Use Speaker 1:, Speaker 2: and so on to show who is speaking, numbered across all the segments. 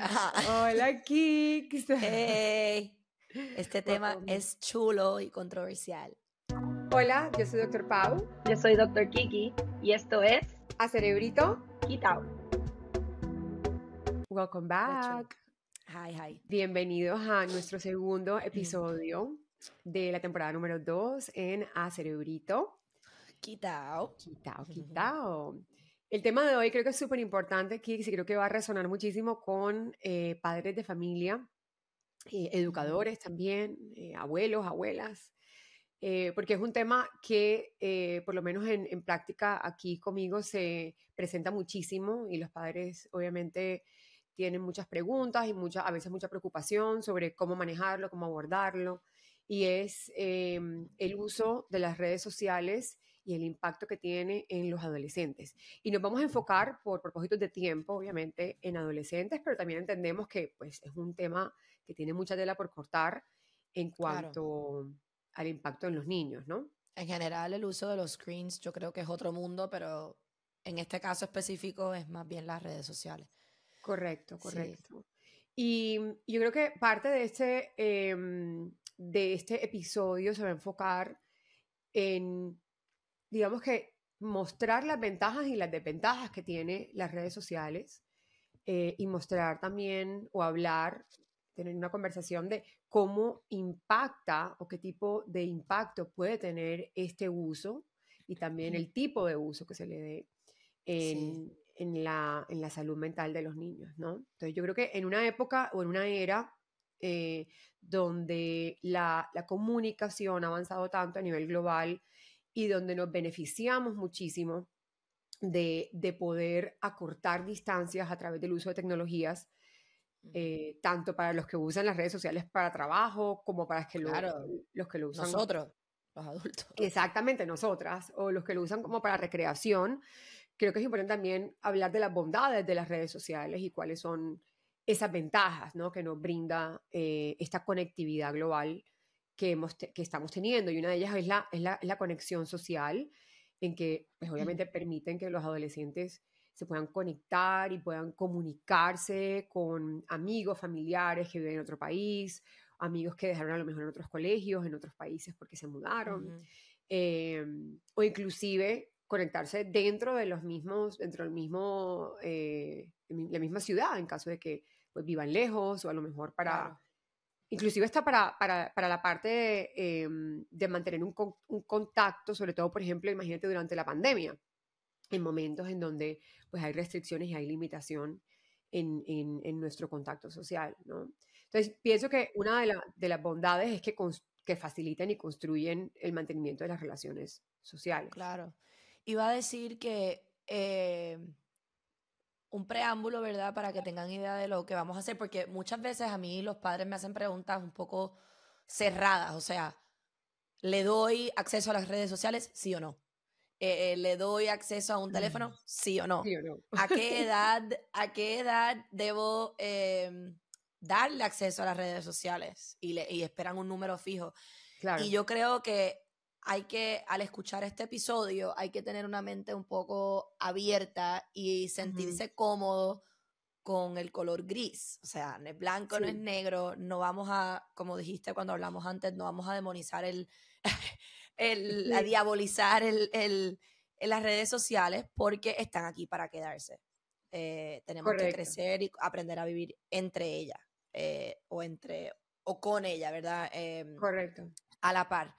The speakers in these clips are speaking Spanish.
Speaker 1: Hola, Kix.
Speaker 2: Hey. Este tema es chulo y controversial.
Speaker 1: Hola, yo soy Dr. Pau.
Speaker 3: Yo soy Dr. Kiki y esto es
Speaker 1: A Cerebrito.
Speaker 3: Quitao.
Speaker 1: Welcome back.
Speaker 2: Hi, hi.
Speaker 1: Bienvenidos a nuestro segundo episodio de la temporada número 2 en A Cerebrito.
Speaker 2: Quitao.
Speaker 1: Quitao, quitao. El tema de hoy creo que es súper importante, Kix, y creo que va a resonar muchísimo con eh, padres de familia, eh, educadores también, eh, abuelos, abuelas, eh, porque es un tema que eh, por lo menos en, en, práctica aquí conmigo se presenta muchísimo y los padres obviamente tienen muchas preguntas y mucha, a veces mucha preocupación sobre cómo manejarlo, cómo abordarlo, y es eh, el uso de las redes sociales y el impacto que tiene en los adolescentes. Y nos vamos a enfocar por propósitos de tiempo, obviamente, en adolescentes, pero también entendemos que pues, es un tema que tiene mucha tela por cortar en cuanto claro. al impacto en los niños, ¿no?
Speaker 2: En general, el uso de los screens yo creo que es otro mundo, pero en este caso específico es más bien las redes sociales.
Speaker 1: Correcto, correcto. Sí. Y yo creo que parte de este, eh, de este episodio se va a enfocar en digamos que mostrar las ventajas y las desventajas que tiene las redes sociales eh, y mostrar también o hablar, tener una conversación de cómo impacta o qué tipo de impacto puede tener este uso y también el tipo de uso que se le dé en, sí. en, la, en la salud mental de los niños, ¿no? Entonces yo creo que en una época o en una era eh, donde la, la comunicación ha avanzado tanto a nivel global, y donde nos beneficiamos muchísimo de, de, poder acortar distancias a través del uso de tecnologías, eh, tanto para los que usan las redes sociales para trabajo como para los que,
Speaker 2: claro,
Speaker 1: lo, los que lo usan.
Speaker 2: Nosotros, los adultos.
Speaker 1: Exactamente, nosotras, o los que lo usan como para recreación. Creo que es importante también hablar de las bondades de las redes sociales y cuáles son esas ventajas ¿no? que nos brinda eh, esta conectividad global que, hemos que estamos teniendo y una de ellas es la, es la, la conexión social, en que pues, obviamente permiten que los adolescentes se puedan conectar y puedan comunicarse con amigos, familiares que viven en otro país, amigos que dejaron a lo mejor en otros colegios, en otros países porque se mudaron, uh -huh. eh, o inclusive conectarse dentro de los mismos, dentro del mismo, eh, la misma ciudad, en caso de que pues, vivan lejos o a lo mejor para... Claro inclusive está para, para, para la parte de, eh, de mantener un, contacto, sobre todo, por ejemplo, imagínate durante la pandemia, en momentos en donde pues, hay restricciones y hay limitación en, en, nuestro contacto social, ¿no? Entonces, pienso que una de las bondades es que, que facilitan y construyen el mantenimiento de las relaciones sociales.
Speaker 2: Claro. Iba a decir que... Eh un preámbulo, ¿verdad? Para que tengan idea de lo que vamos a hacer, porque muchas veces a mí los padres me hacen preguntas un poco cerradas, o sea, ¿le doy acceso a las redes sociales? Sí o no. Eh, ¿Le doy acceso a un teléfono? Sí o no.
Speaker 1: Sí o no.
Speaker 2: ¿A qué edad, a qué edad debo eh, darle acceso a las redes sociales? Y, le, y esperan un número fijo.
Speaker 1: Claro.
Speaker 2: Y yo creo que hay que, al escuchar este episodio, hay que tener una mente un poco abierta y sentirse uh -huh. cómodo con el color gris. O sea, no es blanco, sí. no es negro. No vamos a, como dijiste cuando hablamos antes, no vamos a demonizar el, el sí. a diabolizar el, el, las redes sociales porque están aquí para quedarse. Eh, tenemos Correcto. que crecer y aprender a vivir entre ellas eh, o entre o con ella, ¿verdad? Eh,
Speaker 1: Correcto.
Speaker 2: A la par.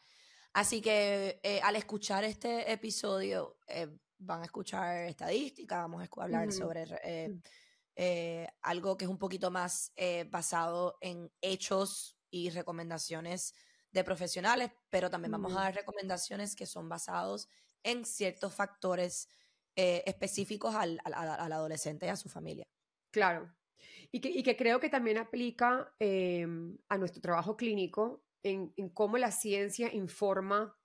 Speaker 2: Así que eh, al escuchar este episodio eh, van a escuchar estadísticas, vamos a hablar uh -huh. sobre eh, algo que es un poquito más basado en hechos y recomendaciones de profesionales, pero también uh -huh. vamos a dar recomendaciones que son basados en ciertos factores específicos al, al, al, adolescente y a su familia.
Speaker 1: Claro. Y que, y que creo que también aplica a nuestro trabajo clínico en, en, cómo la ciencia informa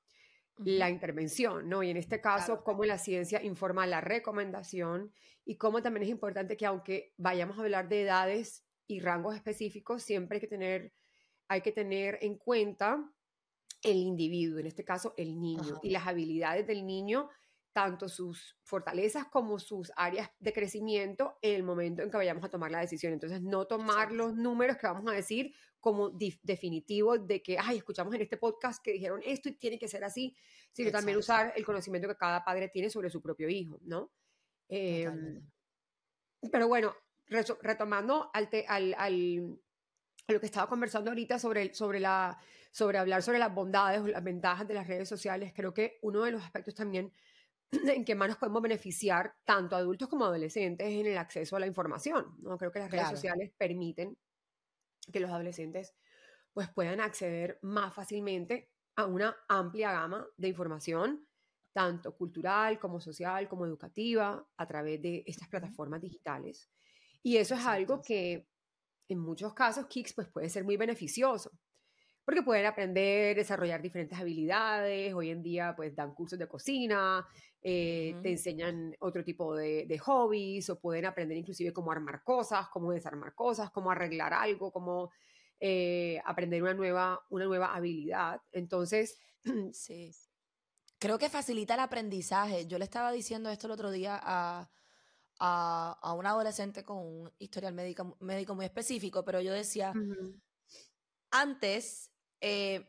Speaker 1: uh -huh. la intervención, ¿no? Y en este caso, claro. cómo la ciencia informa la recomendación y cómo también es importante que aunque vayamos a hablar de edades y rangos específicos, siempre hay que tener, hay que tener en cuenta el individuo, en este caso el niño, y las habilidades del niño tanto sus fortalezas como sus áreas de crecimiento en el momento en que vayamos a tomar la decisión. Entonces, no tomar los números que vamos a decir como definitivo de que, ay, escuchamos en este podcast que dijeron esto y tiene que ser así, sino también usar el conocimiento que cada padre tiene sobre su propio hijo, ¿no? Em, pero bueno, retomando al, al, al, a lo que estaba conversando ahorita sobre, sobre, la, sobre hablar sobre las bondades o las ventajas de las redes sociales, creo que uno de los aspectos también en que más nos podemos beneficiar, tanto adultos como adolescentes, es en el acceso a la información. ¿no? Creo que las redes sociales permiten que los adolescentes pues, puedan acceder más fácilmente a una amplia gama de información, tanto cultural como social, como educativa, a través de estas plataformas digitales. Y eso es algo que en muchos casos, Kicks pues, puede ser muy beneficioso porque pueden aprender, desarrollar diferentes habilidades. Hoy en día, pues dan cursos de cocina, eh, te enseñan otro tipo de, de, hobbies o pueden aprender inclusive cómo armar cosas, cómo desarmar cosas, cómo arreglar algo, cómo eh, aprender una nueva, una nueva habilidad. Entonces,
Speaker 2: sí. Creo que facilita el aprendizaje. Yo le estaba diciendo esto el otro día a, a, a un adolescente con un historial médico, médico muy específico, pero yo decía, antes eh,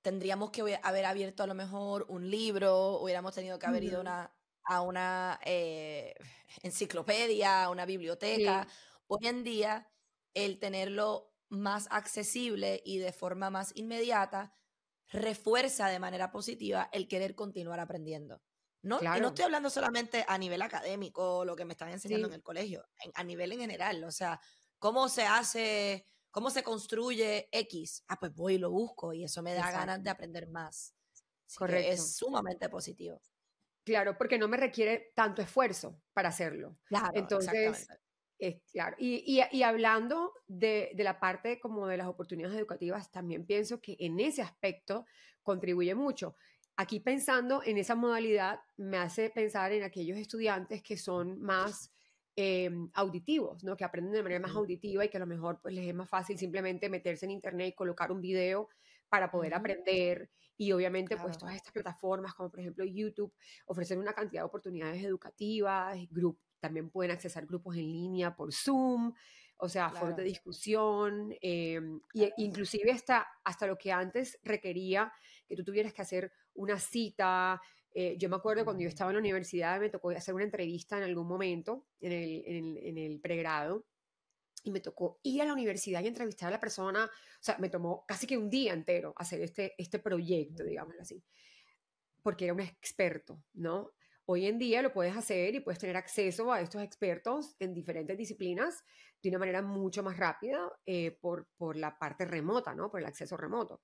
Speaker 2: tendríamos que haber abierto a lo mejor un libro, hubiéramos tenido que haber ido una, a una eh, enciclopedia, a una biblioteca. Hoy en día, el tenerlo más accesible y de forma más inmediata refuerza de manera positiva el querer continuar aprendiendo. ¿no? Y no estoy hablando solamente a nivel académico, lo que me están enseñando en el colegio, a nivel en general, o sea, cómo se hace ¿Cómo se construye X? Ah, pues voy y lo busco y eso me da ganas de aprender más. Correcto. es sumamente positivo.
Speaker 1: Claro, porque no me requiere tanto esfuerzo para hacerlo. Claro, Entonces, es, claro. Y, y, hablando de, de, la parte como de las oportunidades educativas, también pienso que en ese aspecto contribuye mucho. Aquí pensando en esa modalidad, me hace pensar en aquellos estudiantes que son más Em, auditivos, ¿no? que aprenden de manera más auditiva y que a lo mejor pues, les es más fácil simplemente meterse en internet y colocar un video para poder aprender. Y obviamente, pues todas estas plataformas, como por ejemplo YouTube, ofrecen una cantidad de oportunidades educativas, también pueden accesar grupos en línea por Zoom, o sea, foros de discusión, eh, y, inclusive hasta, hasta lo que antes requería que tú tuvieras que hacer una cita, eh, yo me acuerdo cuando yo estaba en la universidad, me tocó hacer una entrevista en algún momento, en el, en el, pregrado, y me tocó ir a la universidad y entrevistar a la persona, o sea, me tomó casi que un día entero hacer este, este proyecto, digámoslo así, porque era un experto, ¿no? Hoy en día lo puedes hacer y puedes tener acceso a estos expertos en diferentes disciplinas de una manera mucho más rápida eh, por, por la parte remota, ¿no? Por el acceso remoto.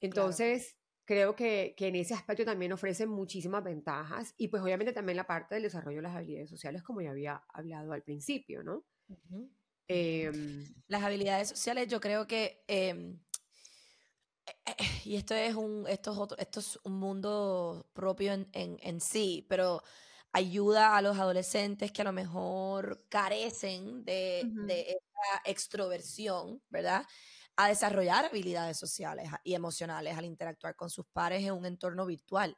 Speaker 1: Entonces, creo que, que, en ese aspecto también ofrece muchísimas ventajas y pues obviamente también la parte del desarrollo de las habilidades sociales como ya había hablado al principio, ¿no?
Speaker 2: Em, las habilidades sociales yo creo que, em, eh, y esto es un, esto es otro, esto es un mundo propio en, en, en sí, pero ayuda a los adolescentes que a lo mejor carecen de, de esa extroversión, ¿verdad? A desarrollar habilidades sociales y emocionales al interactuar con sus pares en un entorno virtual.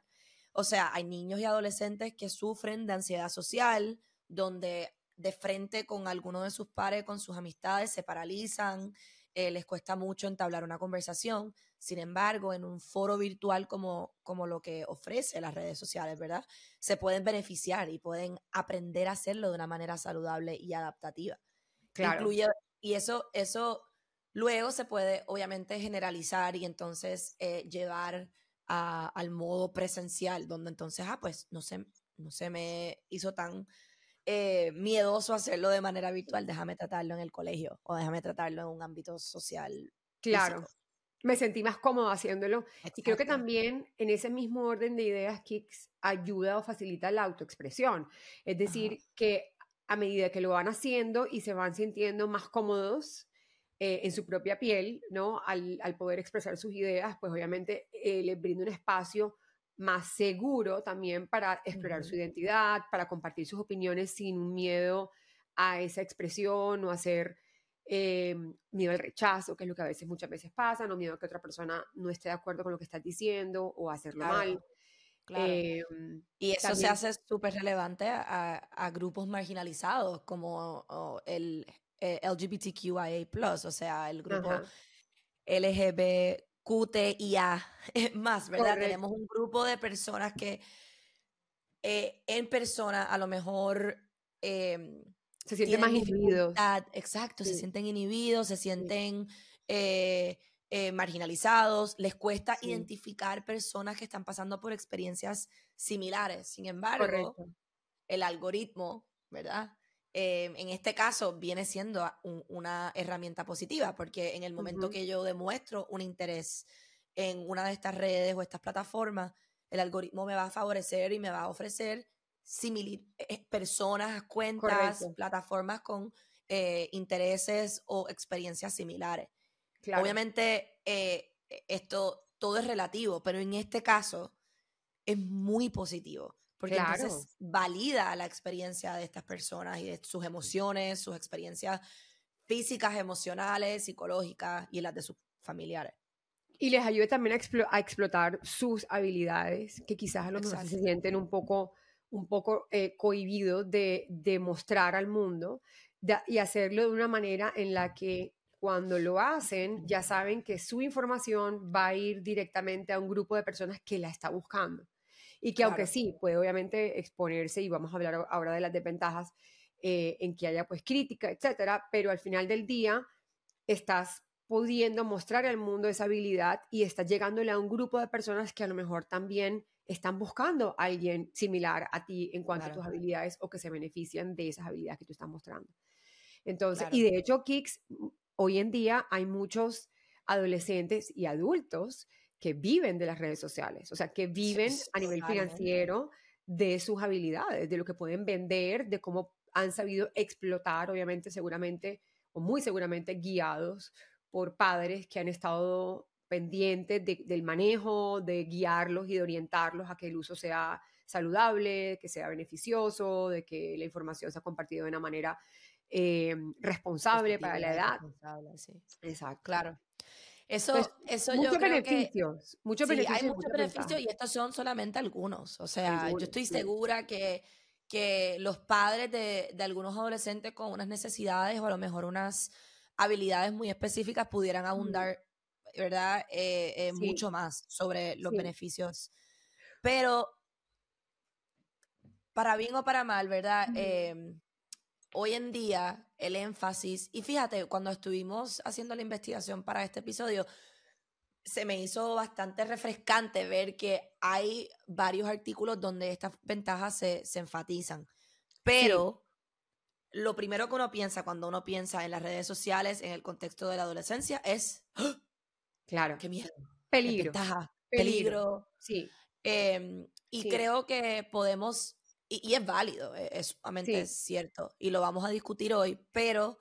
Speaker 2: O sea, hay niños y adolescentes que sufren de ansiedad social, donde de frente con alguno de sus pares, con sus amistades, se paralizan, eh, les cuesta mucho entablar una conversación. Sin embargo, en un foro virtual como, como lo que ofrece las redes sociales, ¿verdad? Se pueden beneficiar y pueden aprender a hacerlo de una manera saludable y adaptativa. Claro. y eso, eso Luego se puede obviamente generalizar y entonces eh, llevar al modo presencial, donde entonces, ah, pues no se, no se me hizo tan eh, miedoso hacerlo de manera virtual, déjame tratarlo en el colegio o déjame tratarlo en un ámbito social.
Speaker 1: Claro. Me sentí más cómodo haciéndolo. Y creo que también en ese mismo orden de ideas, Kicks ayuda o facilita la autoexpresión. Es decir, que a medida que lo van haciendo y se van sintiendo más cómodos, eh, en su propia piel, ¿no? Al, poder expresar sus ideas, pues obviamente eh, les brinda un espacio más seguro también para explorar su identidad, para compartir sus opiniones sin miedo a esa expresión o hacer eh, miedo al rechazo, que es lo que a veces muchas veces pasa, no miedo a que otra persona no esté de acuerdo con lo que estás diciendo o hacerlo mal. Em,
Speaker 2: y eso se hace súper relevante a, grupos marginalizados como el, eh, LGBTQIA, o sea, el grupo LGBTQIA más, ¿verdad? Tenemos un grupo de personas que eh, en persona a lo mejor em,
Speaker 1: se sienten más inhibidos.
Speaker 2: Exacto, se sienten inhibidos, se sienten eh, marginalizados, les cuesta identificar personas que están pasando por experiencias similares. Sin embargo, el algoritmo, ¿verdad? Em, en este caso viene siendo una herramienta positiva, porque en el momento que yo demuestro un interés en una de estas redes o estas plataformas, el algoritmo me va a favorecer y me va a ofrecer eh, personas, cuentas, plataformas con eh, intereses o experiencias similares. Obviamente, eh, esto todo es relativo, pero en este caso es muy positivo porque entonces valida la experiencia de estas personas y de sus emociones, sus experiencias físicas, emocionales, psicológicas y las de sus familiares.
Speaker 1: Y les ayude también a, explotar sus habilidades, que quizás a lo mejor se sienten un poco, un poco eh, cohibidos de, de, mostrar al mundo y hacerlo de una manera en la que cuando lo hacen ya saben que su información va a ir directamente a un grupo de personas que la está buscando. Y que aunque sí, puede obviamente exponerse, y vamos a hablar ahora de las desventajas, eh, en que haya pues crítica, etcétera, pero al final del día estás pudiendo mostrar al mundo esa habilidad y estás llegándole a un grupo de personas que a lo mejor también están buscando a alguien similar a ti en cuanto a tus habilidades o que se benefician de esas habilidades que tú estás mostrando. Entonces, y de hecho, Kicks, hoy en día hay muchos adolescentes y adultos que viven de las redes sociales, o sea, que viven a nivel financiero de sus habilidades, de lo que pueden vender, de cómo han sabido explotar, obviamente, seguramente, o muy seguramente guiados por padres que han estado pendientes del manejo, de guiarlos y de orientarlos a que el uso sea saludable, que sea beneficioso, de que la información sea compartida de una manera eh, responsable para la edad.
Speaker 2: Sí. Exacto. Claro. Eso,
Speaker 1: pues,
Speaker 2: eso
Speaker 1: muchos yo creo beneficios, muchos
Speaker 2: sí,
Speaker 1: beneficios.
Speaker 2: Hay muchos beneficios y estos son solamente algunos. O sea, yo estoy segura que, que los padres de, de, algunos adolescentes con unas necesidades o a lo mejor unas habilidades muy específicas pudieran abundar, ¿verdad? Eh, eh, mucho más sobre los beneficios. Pero, para bien o para mal, ¿verdad? Hoy en día el énfasis, y fíjate, cuando estuvimos haciendo la investigación para este episodio, se me hizo bastante refrescante ver que hay varios artículos donde estas ventajas se, enfatizan. Pero lo primero que uno piensa cuando uno piensa en las redes sociales, en el contexto de la adolescencia, es, ¡Ah!
Speaker 1: claro,
Speaker 2: qué miedo.
Speaker 1: Peligro.
Speaker 2: peligro.
Speaker 1: Sí.
Speaker 2: Em, y creo que podemos y, es válido, e, es, sumamente cierto, y lo vamos a discutir hoy, pero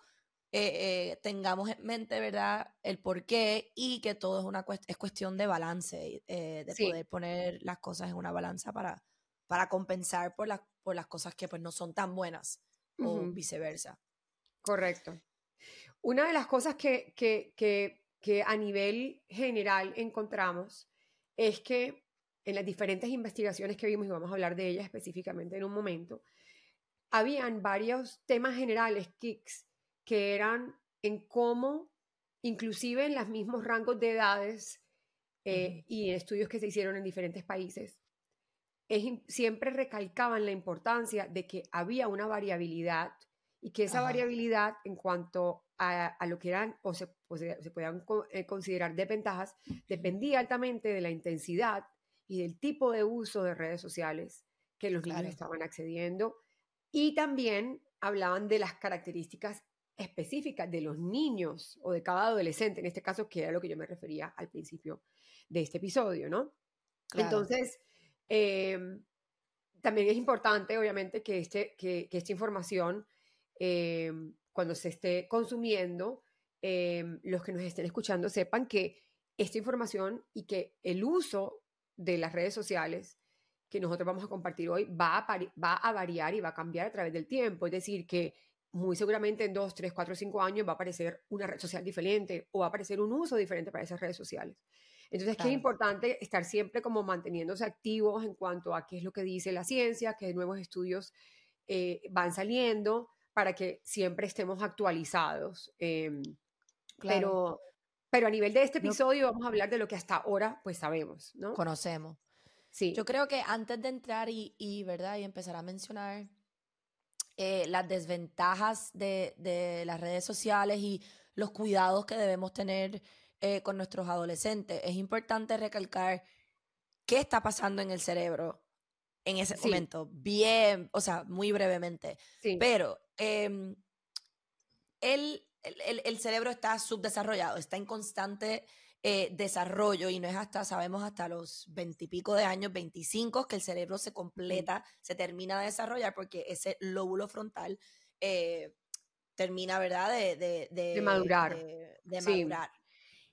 Speaker 2: eh, eh, tengamos en mente, ¿verdad?, el por qué y que todo es, una es cuestión de balance, eh, de poder poner las cosas en una balanza para, para compensar por, las por las cosas que pues no son tan buenas o viceversa.
Speaker 1: Correcto. Una de las cosas que, que, que, que a nivel general encontramos es que en las diferentes investigaciones que vimos, y vamos a hablar de ellas específicamente en un momento, habían varios temas generales, kicks, que eran en cómo, inclusive en los mismos rangos de edades eh, y en estudios que se hicieron en diferentes países, siempre recalcaban la importancia de que había una variabilidad y que esa variabilidad en cuanto a, lo que eran o se, se podían eh, considerar desventajas dependía altamente de la intensidad y del tipo de uso de redes sociales que los niños estaban accediendo. Y también hablaban de las características específicas de los niños o de cada adolescente, en este caso, que era lo que yo me refería al principio de este episodio, ¿no? Entonces, em, también es importante, obviamente, que, este, que, esta información, em, cuando se esté consumiendo, em, los que nos estén escuchando sepan que esta información y que el uso de las redes sociales que nosotros vamos a compartir hoy va a, va a variar y va a cambiar a través del tiempo. Es decir, que muy seguramente en dos, tres, cuatro, cinco años va a aparecer una red social diferente o va a aparecer un uso diferente para esas redes sociales. Entonces, que es importante estar siempre como manteniéndose activos en cuanto a qué es lo que dice la ciencia, qué nuevos estudios eh, van saliendo, para que siempre estemos actualizados. Em, pero, pero a nivel de este episodio vamos a hablar de lo que hasta ahora pues sabemos, ¿no?
Speaker 2: Conocemos.
Speaker 1: Sí.
Speaker 2: Yo creo que antes de entrar y, ¿verdad? y empezar a mencionar eh, las desventajas de, de, las redes sociales y los cuidados que debemos tener eh, con nuestros adolescentes, es importante recalcar qué está pasando en el cerebro en ese momento, bien, o sea, muy brevemente. Sí. Pero em, el, el, cerebro está subdesarrollado, está en constante eh, desarrollo y no es hasta, sabemos, hasta los veintipico de años, 25, que el cerebro se completa, se termina de desarrollar porque ese lóbulo frontal eh, termina, ¿verdad? De, de,
Speaker 1: madurar.
Speaker 2: De, madurar.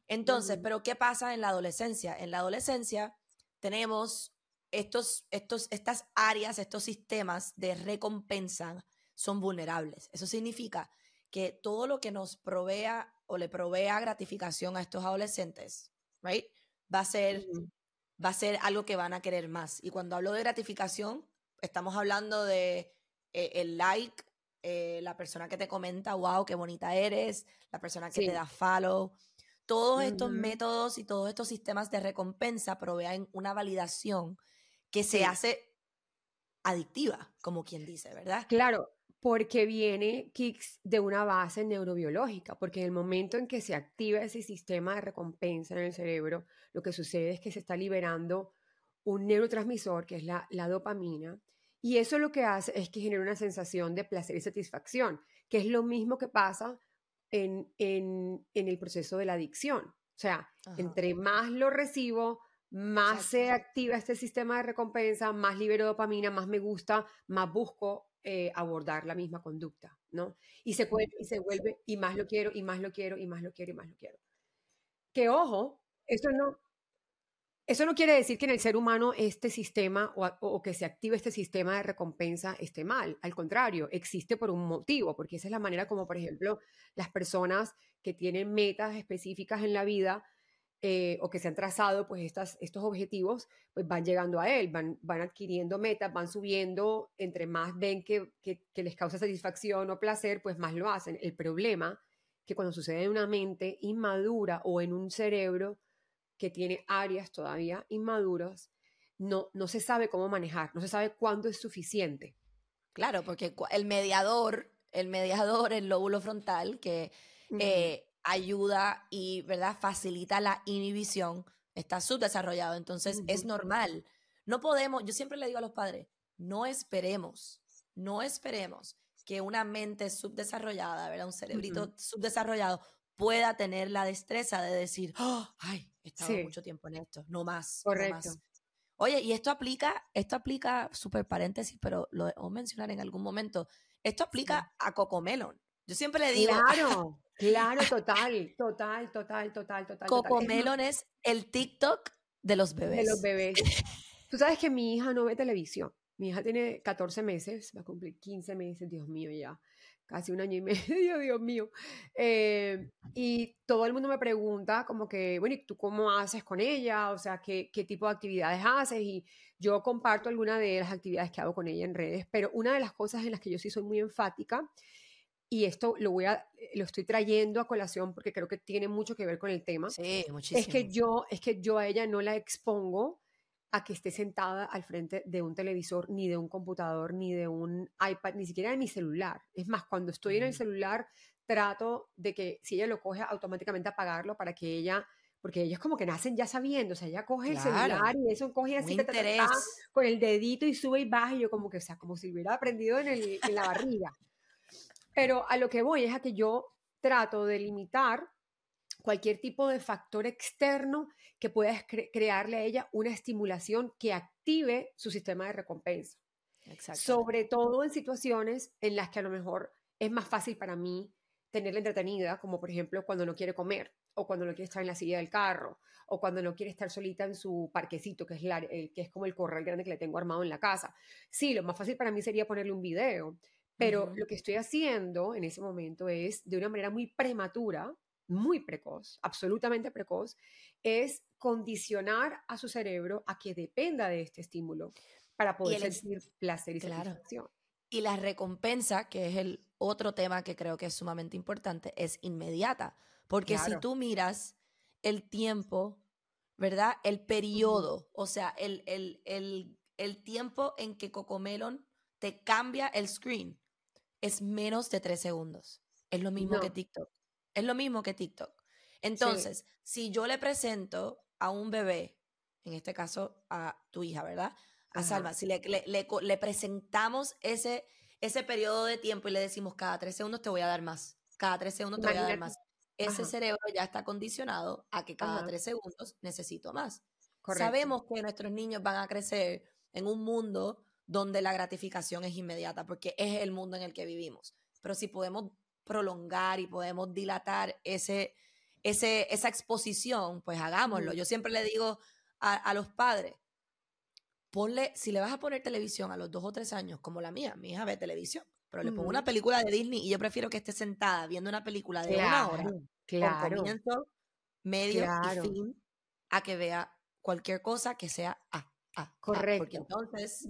Speaker 2: Entonces, ¿pero qué pasa en la adolescencia? En la adolescencia tenemos estos, estos, estas áreas, estos sistemas de recompensa son vulnerables. Eso significa que todo lo que nos provea o le provea gratificación a estos adolescentes, right, va a ser, va a ser algo que van a querer más. Y cuando hablo de gratificación, estamos hablando de eh, el like, eh, la persona que te comenta, wow, qué bonita eres, la persona que te da follow. Todos estos métodos y todos estos sistemas de recompensa proveen una validación que se hace adictiva, como quien dice, ¿verdad?
Speaker 1: Claro, porque viene Kicks de una base neurobiológica, porque en el momento en que se activa ese sistema de recompensa en el cerebro, lo que sucede es que se está liberando un neurotransmisor, que es la, la dopamina, y eso lo que hace es que genera una sensación de placer y satisfacción, que es lo mismo que pasa en, en, en el proceso de la adicción. O sea, entre más lo recibo, más se activa este sistema de recompensa, más libero dopamina, más me gusta, más busco eh, abordar la misma conducta, ¿no? Y se, vuelve, y se vuelve, y más lo quiero, y más lo quiero, y más lo quiero, y más lo quiero. Que ojo, eso no, eso no quiere decir que en el ser humano este sistema o, o, que se active este sistema de recompensa esté mal. Al contrario, existe por un motivo, porque esa es la manera como, por ejemplo, las personas que tienen metas específicas en la vida eh, o que se han trazado, pues estas, estos objetivos, pues van llegando a él, van, van adquiriendo metas, van subiendo, entre más ven que, que, les causa satisfacción o placer, pues más lo hacen. El problema que cuando sucede en una mente inmadura o en un cerebro que tiene áreas todavía inmaduras, no, no se sabe cómo manejar, no se sabe cuándo es suficiente.
Speaker 2: Claro, porque el mediador, el mediador, el lóbulo frontal, que ayuda y, ¿verdad?, facilita la inhibición, está subdesarrollado. Entonces, es normal. No podemos, yo siempre le digo a los padres, no esperemos, no esperemos que una mente subdesarrollada, ¿verdad? Un cerebrito subdesarrollado pueda tener la destreza de decir, oh, ay, he estado mucho tiempo en esto, no más.
Speaker 1: Correcto.
Speaker 2: Oye, y esto aplica, esto aplica, super paréntesis, pero lo debo mencionar en algún momento, esto aplica a Cocomelon. Yo siempre le digo.
Speaker 1: Claro, claro, total, total, total, total, total.
Speaker 2: Cocomelon es el TikTok de los bebés.
Speaker 1: De los bebés. Tú sabes que mi hija no ve televisión. Mi hija tiene 14 meses, va a cumplir 15 meses, Dios mío, ya. Casi un año y medio, Dios mío. Eh, y todo el mundo me pregunta como que, bueno, ¿y tú cómo haces con ella? O sea, ¿qué, ¿qué tipo de actividades haces? Y yo comparto alguna de las actividades que hago con ella en redes, pero una de las cosas en las que yo sí soy muy enfática y esto lo voy a lo estoy trayendo a colación porque creo que tiene mucho que ver con el tema.
Speaker 2: Sí, muchísimo.
Speaker 1: Es que yo es que yo a ella no la expongo a que esté sentada al frente de un televisor, ni de un computador, ni de un iPad, ni siquiera de mi celular. Es más, cuando estoy en el celular trato de que si ella lo coge automáticamente apagarlo para que ella porque ellos como que nacen ya sabiendo, o sea, ella coge el celular y eso coge así con el dedito y sube y baja y yo como que, o sea, como si hubiera aprendido en, el, en la barriga. Pero a lo que voy es a que yo trato de limitar cualquier tipo de factor externo que pueda crearle a ella una estimulación que active su sistema de recompensa. Sobre todo en situaciones en las que a lo mejor es más fácil para mí tenerla entretenida, como por ejemplo cuando no quiere comer, o cuando no quiere estar en la silla del carro, o cuando no quiere estar solita en su parquecito, que es, que es como el corral grande que le tengo armado en la casa. Sí, lo más fácil para mí sería ponerle un video, pero lo que estoy haciendo en ese momento es, de una manera muy prematura, muy precoz, absolutamente precoz, es condicionar a su cerebro a que dependa de este estímulo para poder sentir placer y satisfacción.
Speaker 2: Y la recompensa, que es el otro tema que creo que es sumamente importante, es inmediata. Porque si tú miras el tiempo, ¿verdad? El periodo, o sea, el, el, tiempo en que Cocomelon te cambia el screen es menos de tres segundos. Es lo mismo que TikTok. Es lo mismo que TikTok. Entonces, si yo le presento a un bebé, en este caso a tu hija, ¿verdad? A Salma, si le, le, presentamos ese, ese periodo de tiempo y le decimos cada tres segundos te voy a dar más, cada tres segundos te voy a dar más, ese cerebro ya está condicionado a que cada tres segundos necesito más. Sabemos que nuestros niños van a crecer en un mundo donde la gratificación es inmediata, porque es el mundo en el que vivimos. Pero si podemos prolongar y podemos dilatar ese, ese, esa exposición, pues hagámoslo. Yo siempre le digo a, los padres, ponle, si le vas a poner televisión a los dos o tres años, como la mía, mi hija ve televisión, pero le pongo una película de Disney y yo prefiero que esté sentada viendo una película de una hora, claro. con comienzo, medio y fin, a que vea cualquier cosa que sea A. Correcto. porque entonces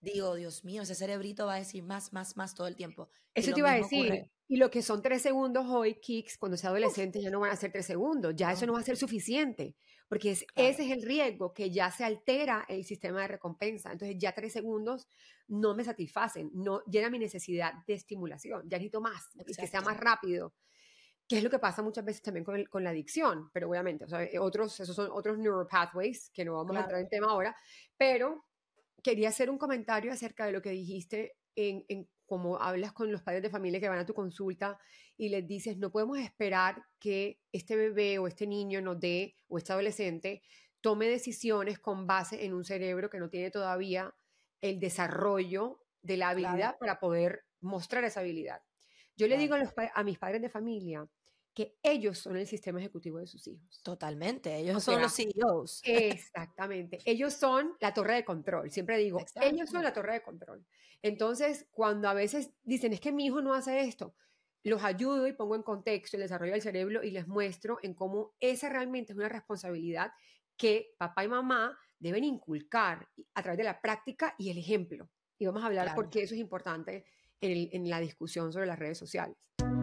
Speaker 2: digo, Dios mío, ese cerebrito va a decir más, más, más todo el tiempo.
Speaker 1: Eso te iba a decir. Y lo que son tres segundos hoy, Kicks, cuando sea adolescente, ya no van a ser tres segundos, ya eso no va a ser suficiente, porque ese es el riesgo, que ya se altera el sistema de recompensa. Entonces ya tres segundos no me satisfacen, no llena mi necesidad de estimulación, ya necesito más, que sea más rápido, que es lo que pasa muchas veces también con, con la adicción, pero obviamente, o sea, otros, esos son otros neuropathways, que no vamos a entrar en tema ahora, pero quería hacer un comentario acerca de lo que dijiste en, en cómo hablas con los padres de familia que van a tu consulta y les dices, no podemos esperar que este bebé o este niño nos dé, o este adolescente, tome decisiones con base en un cerebro que no tiene todavía el desarrollo de la habilidad para poder mostrar esa habilidad. Yo le digo a, mis padres de familia, que ellos son el sistema ejecutivo de sus hijos.
Speaker 2: Totalmente, ellos son los CEOs.
Speaker 1: Exactamente, ellos son la torre de control, siempre digo, ellos son la torre de control. Entonces, cuando a veces dicen, es que mi hijo no hace esto, los ayudo y pongo en contexto el desarrollo del cerebro y les muestro en cómo esa realmente es una responsabilidad que papá y mamá deben inculcar a través de la práctica y el ejemplo. Y vamos a hablar por qué eso es importante en, la discusión sobre las redes sociales.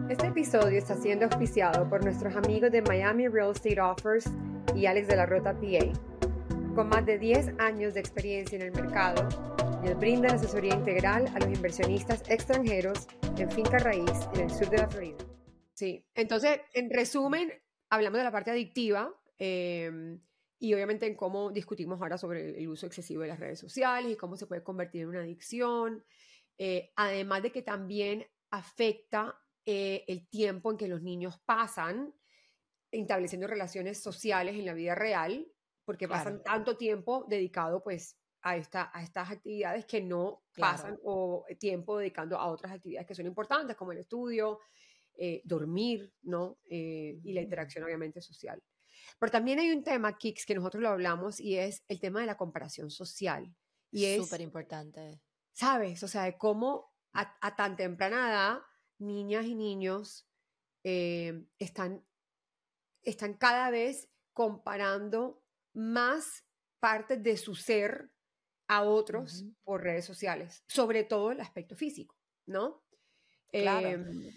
Speaker 1: Este episodio está siendo auspiciado por nuestros amigos de Miami Real Estate Offers y Alex de la Rota PA. Con más de 10 años de experiencia en el mercado, les brindan asesoría integral a los inversionistas extranjeros en finca raíz en el sur de la Florida. Sí, entonces, en resumen, hablamos de la parte adictiva em, y obviamente en cómo discutimos ahora sobre el uso excesivo de las redes sociales y cómo se puede convertir en una adicción, eh, además de que también afecta eh, el tiempo en que los niños pasan estableciendo relaciones sociales en la vida real, porque pasan tanto tiempo dedicado pues a, esta, a estas actividades que no pasan o tiempo dedicando a otras actividades que son importantes, como el estudio, eh, dormir, ¿no? Eh, y la interacción obviamente social. Pero también hay un tema, Kix, que nosotros lo hablamos y es el tema de la comparación social. Y es
Speaker 2: súper importante.
Speaker 1: ¿Sabes? O sea, de cómo a, a tan temprana edad niñas y niños eh, están, están cada vez comparando más partes de su ser a otros por redes sociales, sobre todo el aspecto físico, ¿no?
Speaker 2: Claro. Em,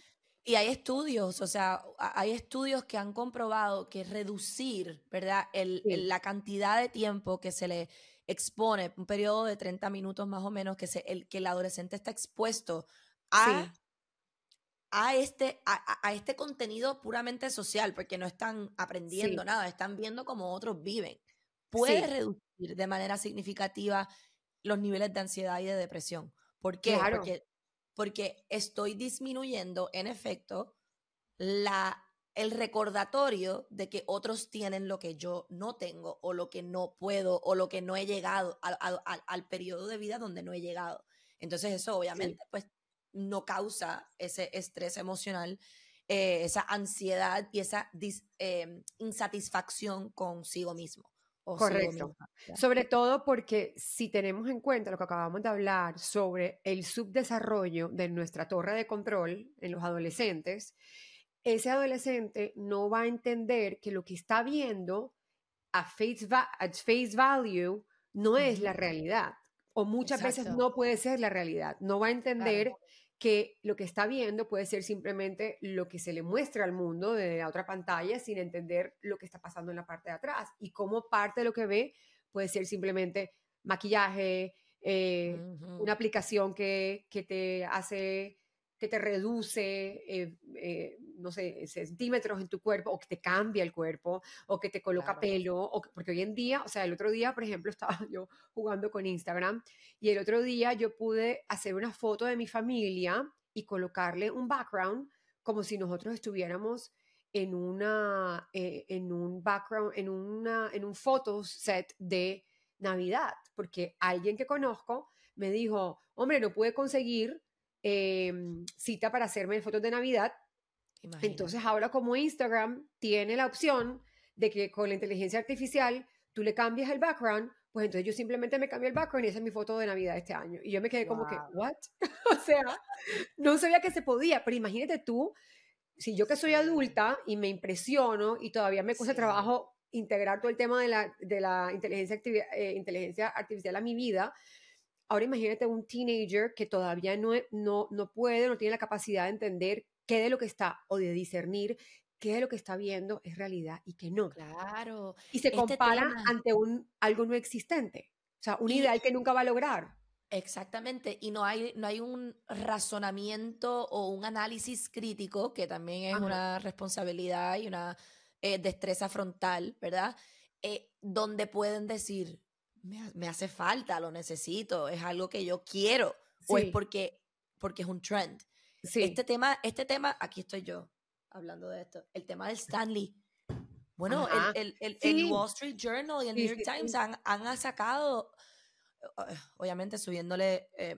Speaker 2: y hay estudios, o sea, hay estudios que han comprobado que reducir, ¿verdad? El, la cantidad de tiempo que se le expone, un periodo de 30 minutos más o menos, que, se, el, que el adolescente está expuesto a a este, a, este contenido puramente social, porque no están aprendiendo nada, están viendo cómo otros viven. Puede reducir de manera significativa los niveles de ansiedad y de depresión. ¿Por qué? Porque, porque estoy disminuyendo, en efecto, la, el recordatorio de que otros tienen lo que yo no tengo, o lo que no puedo, o lo que no he llegado, al, al, periodo de vida donde no he llegado. Entonces eso obviamente pues no causa ese estrés emocional, eh, esa ansiedad y esa em, insatisfacción consigo mismo.
Speaker 1: Correcto. Sobre todo porque si tenemos en cuenta lo que acabamos de hablar sobre el subdesarrollo de nuestra torre de control en los adolescentes, ese adolescente no va a entender que lo que está viendo a face, at face value no es la realidad o muchas veces no puede ser la realidad. No va a entender que lo que está viendo puede ser simplemente lo que se le muestra al mundo de la otra pantalla sin entender lo que está pasando en la parte de atrás y cómo parte de lo que ve puede ser simplemente maquillaje, eh, una aplicación que, que, te hace que te reduce, eh, eh, no sé, centímetros en tu cuerpo, o que te cambia el cuerpo, o que te coloca pelo, o porque hoy en día, o sea, el otro día, por ejemplo, estaba yo jugando con Instagram, y el otro día yo pude hacer una foto de mi familia y colocarle un background como si nosotros estuviéramos en una, eh, en un background, en una, en un photo set de Navidad, porque alguien que conozco me dijo, hombre, no pude conseguir Em, cita para hacerme fotos de Navidad. Entonces ahora como Instagram tiene la opción de que con la inteligencia artificial tú le cambias el background, pues entonces yo simplemente me cambio el background y esa es mi foto de Navidad este año. Y yo me quedé como que, ¿what? o sea, no sabía que se podía, pero imagínate tú, si yo que soy adulta y me impresiono y todavía me cuesta trabajo integrar todo el tema de la, de la inteligencia, eh, inteligencia artificial a mi vida, Ahora imagínate un teenager que todavía no, no, no puede, no tiene la capacidad de entender qué de lo que está o de discernir qué de lo que está viendo es realidad y qué no.
Speaker 2: Claro.
Speaker 1: Y se este compara ante un, algo no existente. O sea, un ideal que nunca va a lograr.
Speaker 2: Exactamente, y no hay, no hay un razonamiento o un análisis crítico, que también es una responsabilidad y una eh, destreza frontal, ¿verdad? Eh, donde pueden decir, me, hace falta, lo necesito, es algo que yo quiero, o es porque, porque es un trend. Este, tema, este tema, aquí estoy yo hablando de esto, el tema del Stanley. Bueno, el, el, el, Wall Street Journal y el New York Times han, han, sacado, eh, obviamente subiéndole eh,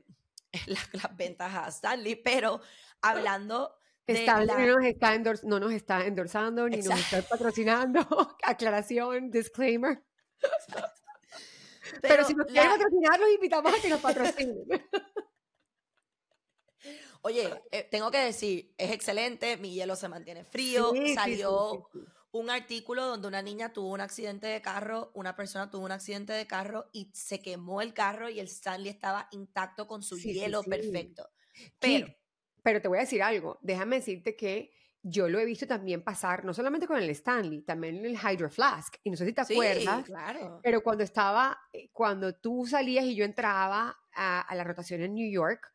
Speaker 2: las, ventas a Stanley, pero hablando
Speaker 1: Stanley no, nos está no nos está endorsando ni nos está patrocinando. Aclaración, disclaimer. Pero, si nos quieren patrocinar, los invitamos a que nos patrocinen.
Speaker 2: Oye, eh, tengo que decir, es excelente, mi hielo se mantiene frío, salió un artículo donde una niña tuvo un accidente de carro, una persona tuvo un accidente de carro y se quemó el carro y el Stanley estaba intacto con su hielo perfecto. Pero,
Speaker 1: pero te voy a decir algo, déjame decirte que yo lo he visto también pasar, no solamente con el Stanley, también en el Hydro Flask. Y no sé si te acuerdas,
Speaker 2: claro.
Speaker 1: pero cuando estaba, eh, cuando tú salías y yo entraba a, la rotación en New York,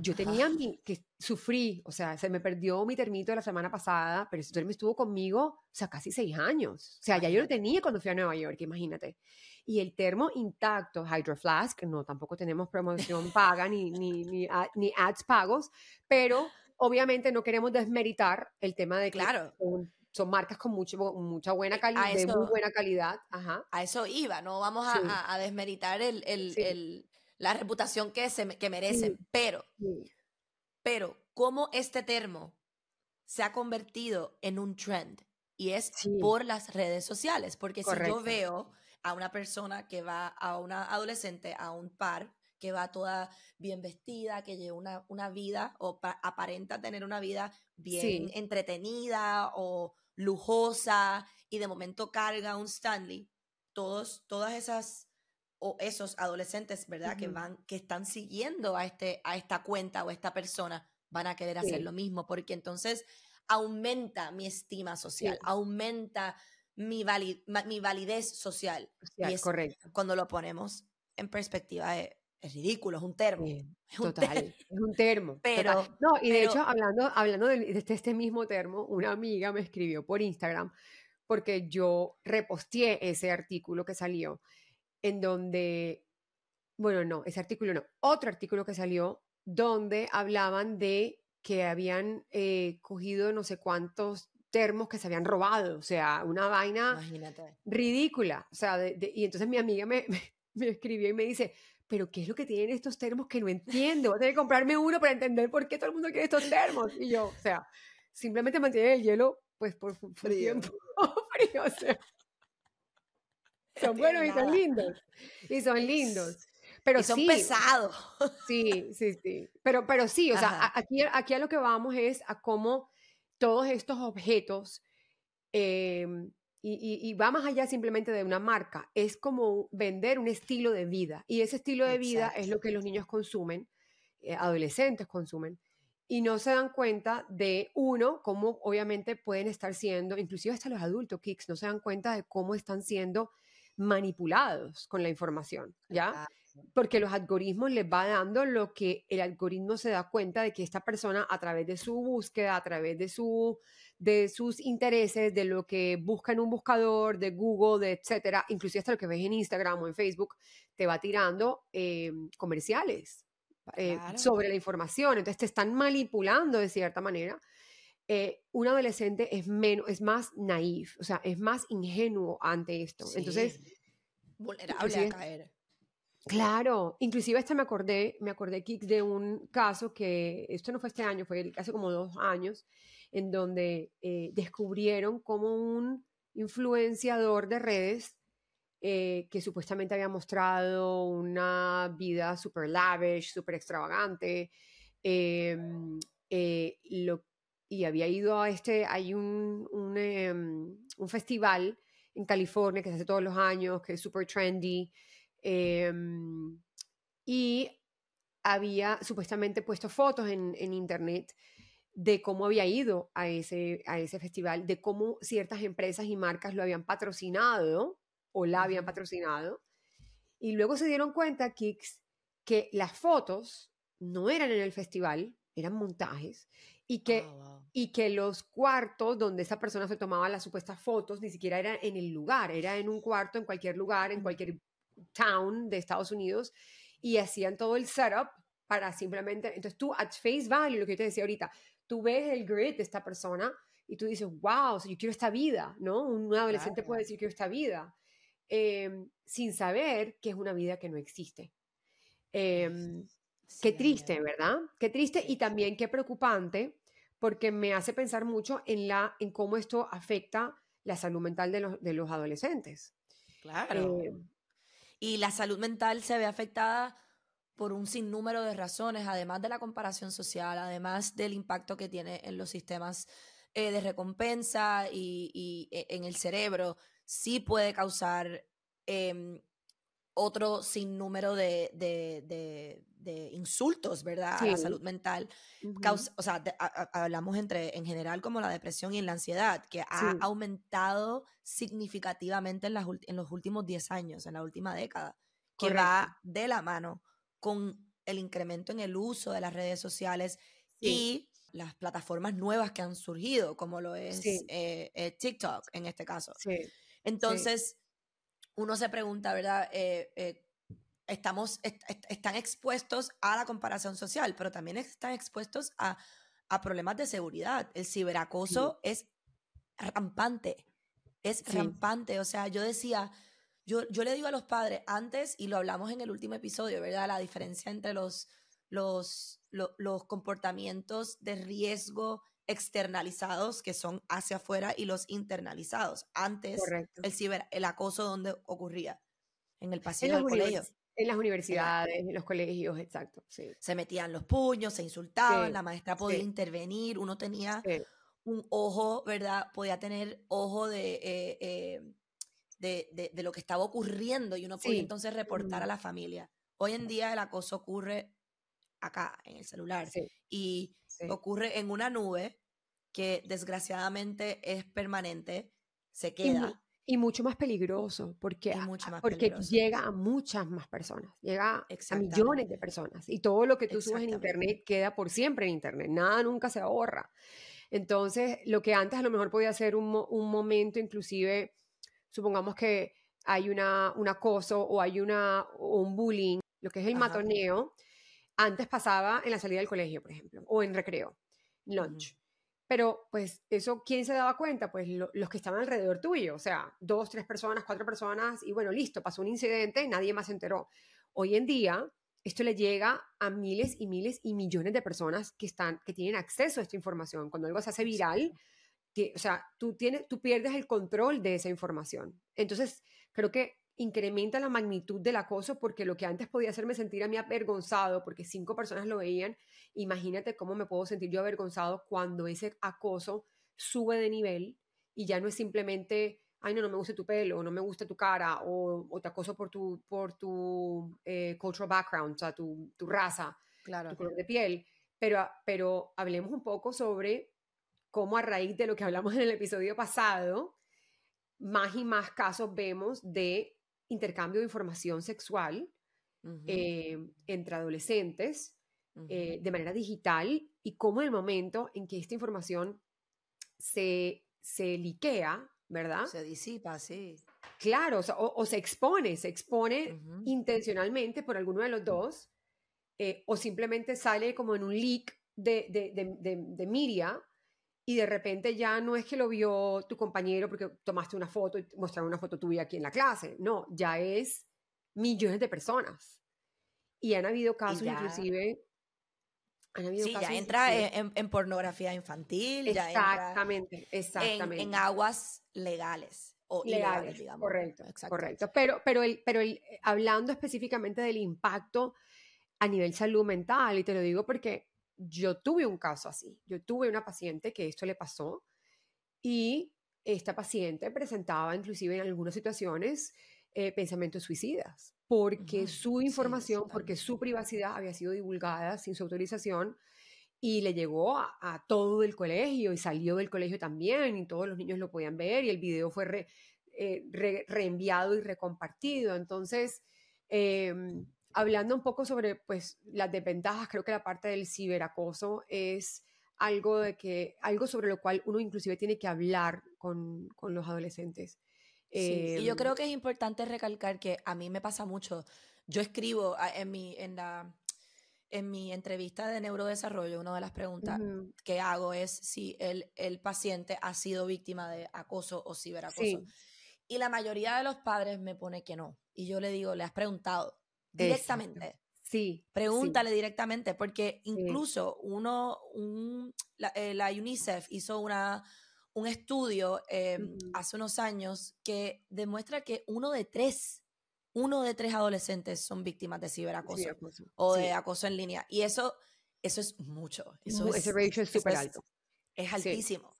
Speaker 1: yo tenía mi, que sufrí, o sea, se me perdió mi termito la semana pasada, pero ese termo estuvo conmigo, o sea, casi seis años. O sea, ya yo lo tenía cuando fui a Nueva York, imagínate. Y el termo intacto, Hydro Flask, no, tampoco tenemos promoción paga ni, ni, ni, ni ads pagos, pero obviamente no queremos desmeritar el tema de que
Speaker 2: claro.
Speaker 1: son, marcas con mucho, mucha buena calidad, de muy buena calidad. Ajá.
Speaker 2: A eso iba, no vamos a, desmeritar el, la reputación que, se, que merecen, pero, pero, ¿cómo este termo se ha convertido en un trend? Y es por las redes sociales, porque si yo veo a una persona que va a una adolescente a un par que va toda bien vestida, que lleva una, una vida o aparenta tener una vida bien entretenida o lujosa y de momento carga un Stanley, todos, todas esas o esos adolescentes, ¿verdad? Que van, que están siguiendo a, este, a esta cuenta o a esta persona, van a querer hacer lo mismo, porque entonces aumenta mi estima social, aumenta mi, mi validez social.
Speaker 1: y es correcto.
Speaker 2: Cuando lo ponemos en perspectiva de es ridículo, es un termo.
Speaker 1: total, es un termo. Pero, no, y de hecho, hablando, hablando de, este, este, mismo termo, una amiga me escribió por Instagram porque yo reposteé ese artículo que salió en donde, bueno, no, ese artículo no, otro artículo que salió donde hablaban de que habían eh, cogido no sé cuántos termos que se habían robado, o sea, una vaina ridícula, o sea, y entonces mi amiga me, me escribió y me dice, pero ¿qué es lo que tienen estos termos que no entiendo? Voy a tener que comprarme uno para entender por qué todo el mundo quiere estos termos. Y yo, o sea, simplemente mantienen el hielo, pues, por, frío. frío, o sea. Son buenos y son lindos. Y son lindos. Pero
Speaker 2: son
Speaker 1: sí,
Speaker 2: pesados.
Speaker 1: Sí, sí, sí. Pero, pero sí, o sea, aquí, aquí a lo que vamos es a cómo todos estos objetos, em, y, va más allá simplemente de una marca, es como vender un estilo de vida. Y ese estilo de vida es lo que los niños consumen, eh, adolescentes consumen, y no se dan cuenta de, uno, cómo obviamente pueden estar siendo, inclusive hasta los adultos, Kicks, no se dan cuenta de cómo están siendo manipulados con la información, ¿ya? Porque los algoritmos les va dando lo que el algoritmo se da cuenta de que esta persona a través de su búsqueda, a través de, su, de sus intereses, de lo que busca en un buscador, de Google, de etcétera, inclusive hasta lo que ves en Instagram o en Facebook, te va tirando eh, comerciales eh, sobre la información. Entonces te están manipulando de cierta manera. Eh, un adolescente es menos, es más naif, o sea, es más ingenuo ante esto. Entonces,
Speaker 2: vulnerable a caer.
Speaker 1: Claro, inclusive hasta me acordé, me acordé, Kix, de un caso que, esto no fue este año, fue hace como dos años, en donde eh, descubrieron como un influenciador de redes eh, que supuestamente había mostrado una vida súper lavish, súper extravagante, em, lo y había ido a este, hay un, un, em, un, festival en California que se hace todos los años, que es súper trendy, em, y había supuestamente puesto fotos en, en, internet de cómo había ido a ese, a ese festival, de cómo ciertas empresas y marcas lo habían patrocinado o la habían patrocinado. Y luego se dieron cuenta, Kicks, que las fotos no eran en el festival, eran montajes, y que, ah, y que los cuartos donde esa persona se tomaba las supuestas fotos ni siquiera era en el lugar, era en un cuarto, en cualquier lugar, en cualquier town de Estados Unidos, y hacían todo el setup para simplemente, entonces tú at face value, lo que yo te decía ahorita, tú ves el grid de esta persona y tú dices, wow, yo quiero esta vida, ¿no? Un adolescente puede decir, quiero esta vida, em, sin saber que es una vida que no existe. Qué triste, ¿verdad? Qué triste y también qué preocupante, porque me hace pensar mucho en, la, en cómo esto afecta la salud mental de los, de los adolescentes.
Speaker 2: Claro. Eh, y la salud mental se ve afectada por un sinnúmero de razones, además de la comparación social, además del impacto que tiene en los sistemas eh, de recompensa y, y, e, en el cerebro, sí puede causar em, otro sinnúmero de, de, de, insultos, ¿verdad? A la salud mental. o sea, hablamos entre, en general como la depresión y la ansiedad, que ha aumentado significativamente en, las, en los últimos 10 años, en la última década, que va de la mano con el incremento en el uso de las redes sociales y las plataformas nuevas que han surgido, como lo es eh, eh, TikTok en este caso. Entonces, uno se pregunta, ¿verdad? Eh, estamos, están expuestos a la comparación social, pero también están expuestos a, problemas de seguridad. El ciberacoso es rampante, es rampante. O sea, yo decía, yo, yo le digo a los padres antes, y lo hablamos en el último episodio, ¿verdad? La diferencia entre los, los, los comportamientos de riesgo externalizados que son hacia afuera y los internalizados. Antes, el ciber, el acoso donde ocurría en el pasillo del colegio.
Speaker 1: En las universidades, en los colegios, exacto.
Speaker 2: Se metían los puños, se insultaban, la maestra podía intervenir, uno tenía un ojo, ¿verdad? Podía tener ojo de, eh, eh, de, de, lo que estaba ocurriendo y uno podía entonces reportar a la familia. Hoy en día el acoso ocurre acá, en el celular, y ocurre en una nube que desgraciadamente es permanente, se queda.
Speaker 1: Y, mucho más peligroso, porque, porque llega a muchas más personas, llega a millones de personas. Y todo lo que tú subes en Internet queda por siempre en Internet, nada nunca se ahorra. Entonces, lo que antes a lo mejor podía ser un, un momento, inclusive, supongamos que hay una, un acoso o hay una, un bullying, lo que es el matoneo, antes pasaba en la salida del colegio, por ejemplo, o en recreo, lunch. Pero, pues, eso, ¿quién se daba cuenta? Pues los que estaban alrededor tuyo, o sea, dos, tres personas, cuatro personas, y bueno, listo, pasó un incidente y nadie más se enteró. Hoy en día, esto le llega a miles y miles y millones de personas que, están, que tienen acceso a esta información. Cuando algo se hace viral, que, o sea, tú, tienes, tú pierdes el control de esa información. Entonces, creo que incrementa la magnitud del acoso porque lo que antes podía hacerme sentir a mí avergonzado porque cinco personas lo veían, imagínate cómo me puedo sentir yo avergonzado cuando ese acoso sube de nivel y ya no es simplemente, ay, no, no me gusta tu pelo, o no me gusta tu cara, o, te acoso por tu, por tu eh, cultural background, o sea, tu, tu raza,
Speaker 2: claro.
Speaker 1: tu color de piel. Pero, pero hablemos un poco sobre cómo a raíz de lo que hablamos en el episodio pasado, más y más casos vemos de intercambio de información sexual eh, entre adolescentes eh, de manera digital y cómo en el momento en que esta información se, se liquea, ¿verdad?
Speaker 2: Se disipa, sí.
Speaker 1: Claro, o, se expone, se expone intencionalmente por alguno de los dos, eh, o simplemente sale como en un leak de, de, de, de media y de repente ya no es que lo vio tu compañero porque tomaste una foto y mostraron una foto tuya aquí en la clase, no, ya es millones de personas. Y han habido casos inclusive...
Speaker 2: Han habido sí, ya entra en, pornografía infantil,
Speaker 1: exactamente,
Speaker 2: ya
Speaker 1: entra exactamente.
Speaker 2: En, aguas legales. O legales, digamos.
Speaker 1: Correcto, correcto. Pero, pero, el, pero el, hablando específicamente del impacto a nivel salud mental, y te lo digo porque yo tuve un caso así. Yo tuve una paciente que esto le pasó y esta paciente presentaba inclusive en algunas situaciones eh, pensamientos suicidas porque su información, porque su privacidad había sido divulgada sin su autorización y le llegó a, todo el colegio y salió del colegio también y todos los niños lo podían ver y el video fue eh, reenviado y recompartido. Entonces, em, hablando un poco sobre pues, las desventajas, creo que la parte del ciberacoso es algo, de que, algo sobre lo cual uno inclusive tiene que hablar con, con los adolescentes.
Speaker 2: Sí, y yo em, creo que es importante recalcar que a mí me pasa mucho. Yo escribo ah, en mi, en la, en mi entrevista de neurodesarrollo, una de las preguntas que hago es si el, el, paciente ha sido víctima de acoso o ciberacoso. Y la mayoría de los padres me pone que no. Y yo le digo, ¿le has preguntado? Directamente.
Speaker 1: Sí.
Speaker 2: Pregúntale directamente, porque incluso uno, eh, la, UNICEF hizo una, un estudio em, hace unos años que demuestra que uno de tres, uno de tres adolescentes son víctimas de ciberacoso o de acoso en línea. Y eso, eso es mucho. Eso
Speaker 1: Ese ratio es súper alto.
Speaker 2: Es, altísimo.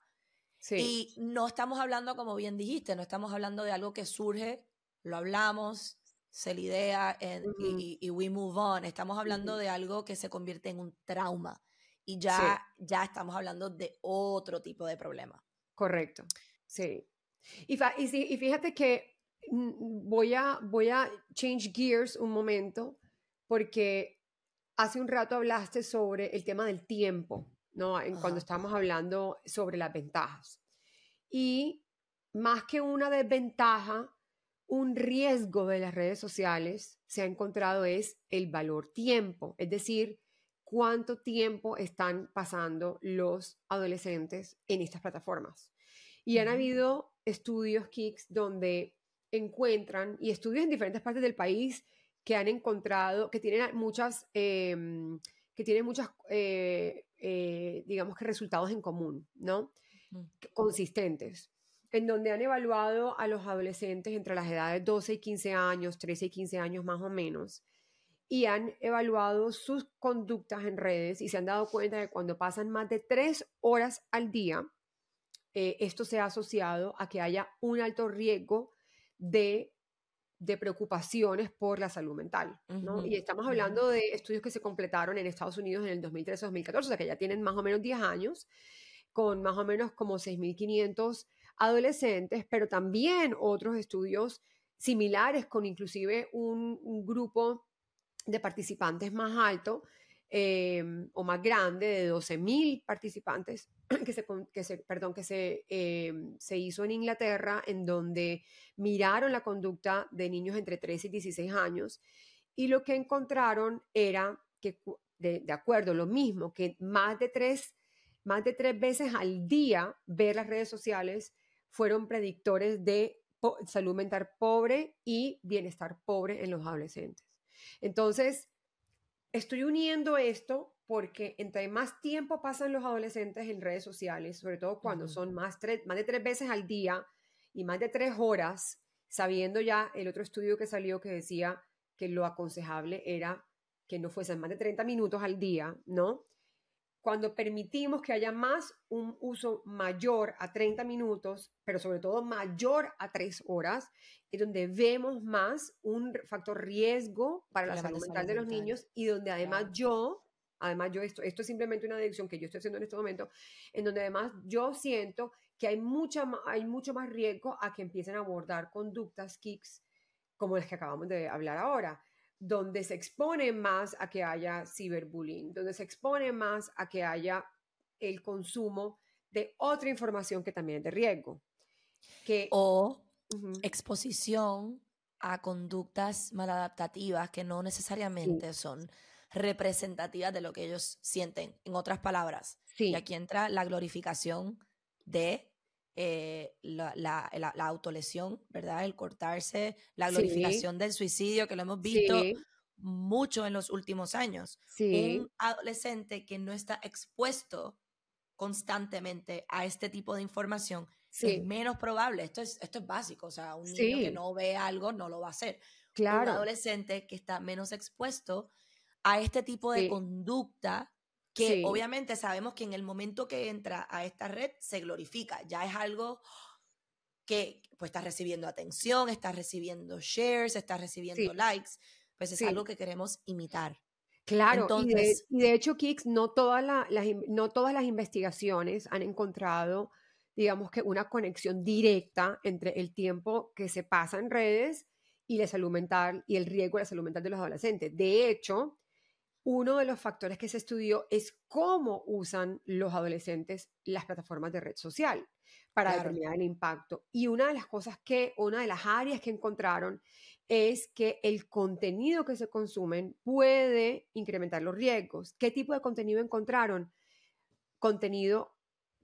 Speaker 2: Y no estamos hablando, como bien dijiste, no estamos hablando de algo que surge, lo hablamos, se la idea y, we move on. Estamos hablando de algo que se convierte en un trauma y ya, ya estamos hablando de otro tipo de problema.
Speaker 1: Correcto, sí. Y, y, fíjate que mm, voy a, voy a change gears un momento porque hace un rato hablaste sobre el tema del tiempo, ¿no? En, cuando estábamos hablando sobre las ventajas. Y más que una desventaja, un riesgo de las redes sociales se ha encontrado es el valor tiempo, es decir, cuánto tiempo están pasando los adolescentes en estas plataformas. Y han habido estudios, Kicks, donde encuentran, y estudios en diferentes partes del país, que han encontrado, que tienen muchas, em, que tienen muchas, eh, eh, digamos que resultados en común, ¿no? Consistentes en donde han evaluado a los adolescentes entre las edades 12 y 15 años, 13 y 15 años más o menos, y han evaluado sus conductas en redes y se han dado cuenta de que cuando pasan más de tres horas al día, eh, esto se ha asociado a que haya un alto riesgo de, de preocupaciones por la salud mental. Y estamos hablando de estudios que se completaron en Estados Unidos en el 2013-2014, o sea que ya tienen más o menos 10 años, con más o menos como 6.500 adolescentes, pero también otros estudios similares con inclusive un, grupo de participantes más alto em, o más grande de 12.000 participantes que se, que se, perdón, que se, em, se hizo en Inglaterra, en donde miraron la conducta de niños entre 13 y 16 años y lo que encontraron era que, de, de acuerdo, lo mismo, que más de tres más de tres veces al día ver las redes sociales fueron predictores de salud mental pobre y bienestar pobre en los adolescentes. Entonces, estoy uniendo esto porque entre más tiempo pasan los adolescentes en redes sociales, sobre todo cuando son más, más de tres veces al día y más de tres horas sabiendo ya el otro estudio que salió que decía que lo aconsejable era que no fuesen más de 30 minutos al día, ¿no? Cuando permitimos que haya más un uso mayor a 30 minutos, pero sobre todo mayor a 3 horas, es donde vemos más un factor riesgo para la salud mental de los niños y donde además yo, además yo, esto, esto es simplemente una adicción que yo estoy haciendo en este momento, en donde además yo siento que hay, mucha, hay mucho más riesgo a que empiecen a abordar conductas, kicks, como las que acabamos de hablar ahora donde se expone más a que haya ciberbullying, donde se expone más a que haya el consumo de otra información que también es de riesgo. Que,
Speaker 2: o exposición a conductas maladaptativas que no necesariamente son representativas de lo que ellos sienten. En otras palabras, y aquí entra la glorificación de eh, la, la, la, autolesión, ¿verdad? El cortarse, la glorificación del suicidio, que lo hemos visto mucho en los últimos años. Un adolescente que no está expuesto constantemente a este tipo de información es menos probable. Esto es, esto es básico, o sea, un niño que no ve algo no lo va a hacer. Claro. Un adolescente que está menos expuesto a este tipo de conducta que obviamente sabemos que en el momento que entra a esta red se glorifica, ya es algo que pues está recibiendo atención, está recibiendo shares, está recibiendo likes, pues es algo que queremos imitar.
Speaker 1: Claro, Entonces, y, de, hecho, Kix, no, todas las, no todas las investigaciones han encontrado, digamos que una conexión directa entre el tiempo que se pasa en redes y la salud mental y el riesgo de la salud mental de los adolescentes. De hecho, uno de los factores que se estudió es cómo usan los adolescentes las plataformas de red social para determinar el impacto. Y una de las cosas que, una de las áreas que encontraron es que el contenido que se consumen puede incrementar los riesgos. ¿Qué tipo de contenido encontraron? Contenido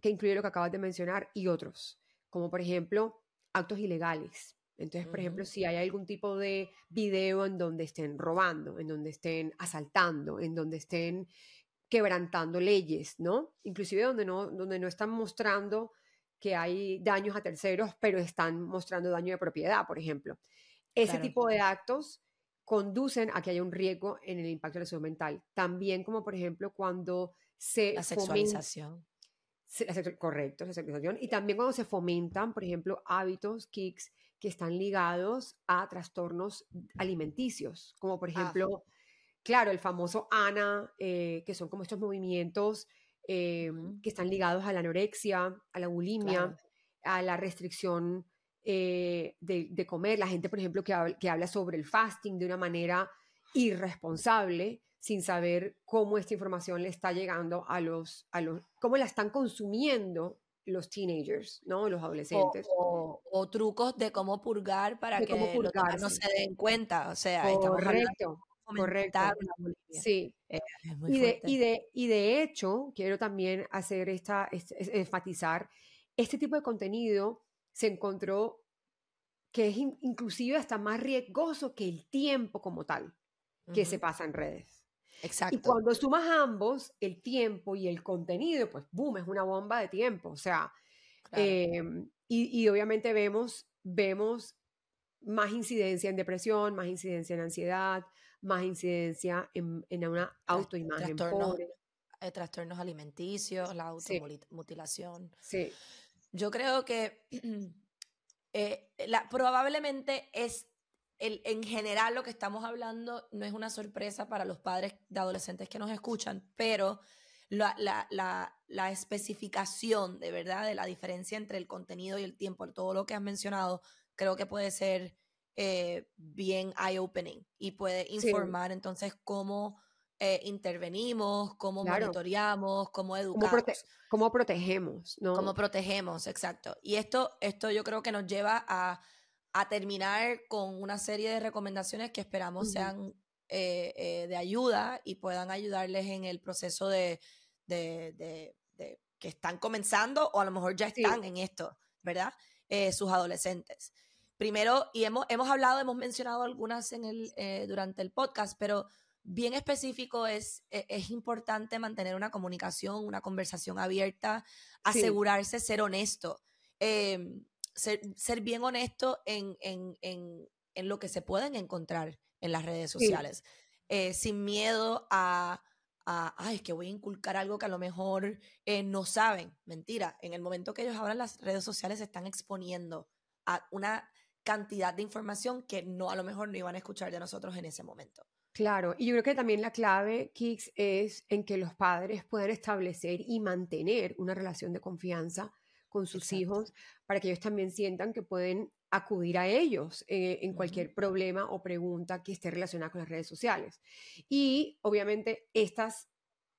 Speaker 1: que incluye lo que acabas de mencionar y otros, como por ejemplo actos ilegales, entonces, por ejemplo, si hay algún tipo de video en donde estén robando, en donde estén asaltando, en donde estén quebrantando leyes, ¿no? Inclusive donde no, donde no están mostrando que hay daños a terceros, pero están mostrando daño de propiedad, por ejemplo. Ese tipo de actos conducen a que haya un riesgo en el impacto de la salud mental. También como, por ejemplo, cuando se...
Speaker 2: La sexualización.
Speaker 1: correcto, la sexualización. Y también cuando se fomentan, por ejemplo, hábitos, kicks, que están ligados a trastornos alimenticios, como por ah. ejemplo, claro, el famoso ANA, eh, que son como estos movimientos eh, que están ligados a la anorexia, a la bulimia, a la restricción eh, de, comer. La gente, por ejemplo, que, que habla sobre el fasting de una manera irresponsable, sin saber cómo esta información le está llegando a los, a los, cómo la están consumiendo los teenagers, ¿no? Los adolescentes.
Speaker 2: O, trucos de cómo purgar para que no se den cuenta. O sea,
Speaker 1: correcto, correcto. Sí. Eh, y, de, y, de, y de hecho, quiero también hacer esta, enfatizar, este tipo de contenido se encontró que es inclusive hasta más riesgoso que el tiempo como tal que se pasa en redes.
Speaker 2: Exacto.
Speaker 1: Y cuando sumas ambos, el tiempo y el contenido, pues boom, es una bomba de tiempo. O sea, em, y, obviamente vemos, vemos más incidencia en depresión, más incidencia en ansiedad, más incidencia en, una autoimagen
Speaker 2: trastornos, eh, trastornos alimenticios, la automutilación.
Speaker 1: Sí.
Speaker 2: Yo creo que eh, la, probablemente es en general lo que estamos hablando no es una sorpresa para los padres de adolescentes que nos escuchan, pero la, la, especificación de verdad de la diferencia entre el contenido y el tiempo, todo lo que has mencionado, creo que puede ser eh, bien eye-opening y puede informar entonces cómo eh, intervenimos, cómo monitoreamos, cómo educamos.
Speaker 1: Cómo, protegemos, ¿no?
Speaker 2: Cómo protegemos, exacto. Y esto, esto yo creo que nos lleva a a terminar con una serie de recomendaciones que esperamos sean eh, eh, de ayuda y puedan ayudarles en el proceso de, de, que están comenzando o a lo mejor ya están en esto, ¿verdad? Eh, sus adolescentes. Primero, y hemos, hemos hablado, hemos mencionado algunas en el, durante el podcast, pero bien específico es, e, es, importante mantener una comunicación, una conversación abierta, asegurarse ser honesto. Em, ser, bien honesto en, lo que se pueden encontrar en las redes sociales, eh, sin miedo a, a, ay, es que voy a inculcar algo que a lo mejor eh, no saben. Mentira, en el momento que ellos abran las redes sociales se están exponiendo a una cantidad de información que no a lo mejor no iban a escuchar de nosotros en ese momento.
Speaker 1: Claro, y yo creo que también la clave, Kix, es en que los padres puedan establecer y mantener una relación de confianza con sus hijos para que ellos también sientan que pueden acudir a ellos eh, en cualquier problema o pregunta que esté relacionada con las redes sociales. Y obviamente estas,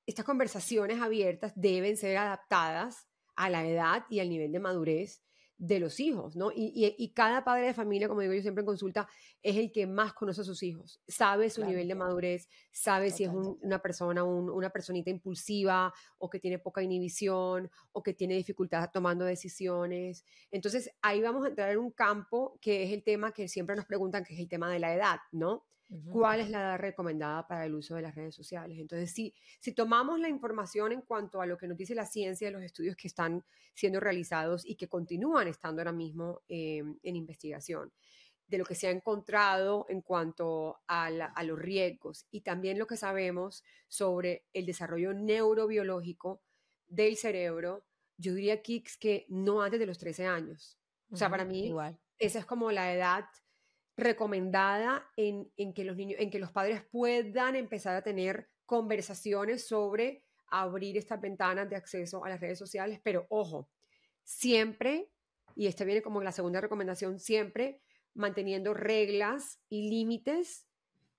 Speaker 1: estas conversaciones abiertas deben ser adaptadas a la edad y al nivel de madurez de los hijos, ¿no? Y, cada padre de familia, como digo yo siempre en consulta, es el que más conoce a sus hijos, sabe su nivel de madurez, sabe si es una persona, una personita impulsiva o que tiene poca inhibición o que tiene dificultad tomando decisiones. Entonces, ahí vamos a entrar en un campo que es el tema que siempre nos preguntan, que es el tema de la edad, ¿no? Cuál es la edad recomendada para el uso de las redes sociales. Entonces, si, si tomamos la información en cuanto a lo que nos dice la ciencia los estudios que están siendo realizados y que continúan estando ahora mismo eh, en investigación, de lo que se ha encontrado en cuanto a, a, los riesgos y también lo que sabemos sobre el desarrollo neurobiológico del cerebro, yo diría, Kix, que no antes de los 13 años. O sea, para mí, Igual. esa es como la edad recomendada en, que los niños, en que los padres puedan empezar a tener conversaciones sobre abrir estas ventanas de acceso a las redes sociales, pero ojo, siempre, y esta viene como la segunda recomendación, siempre manteniendo reglas y límites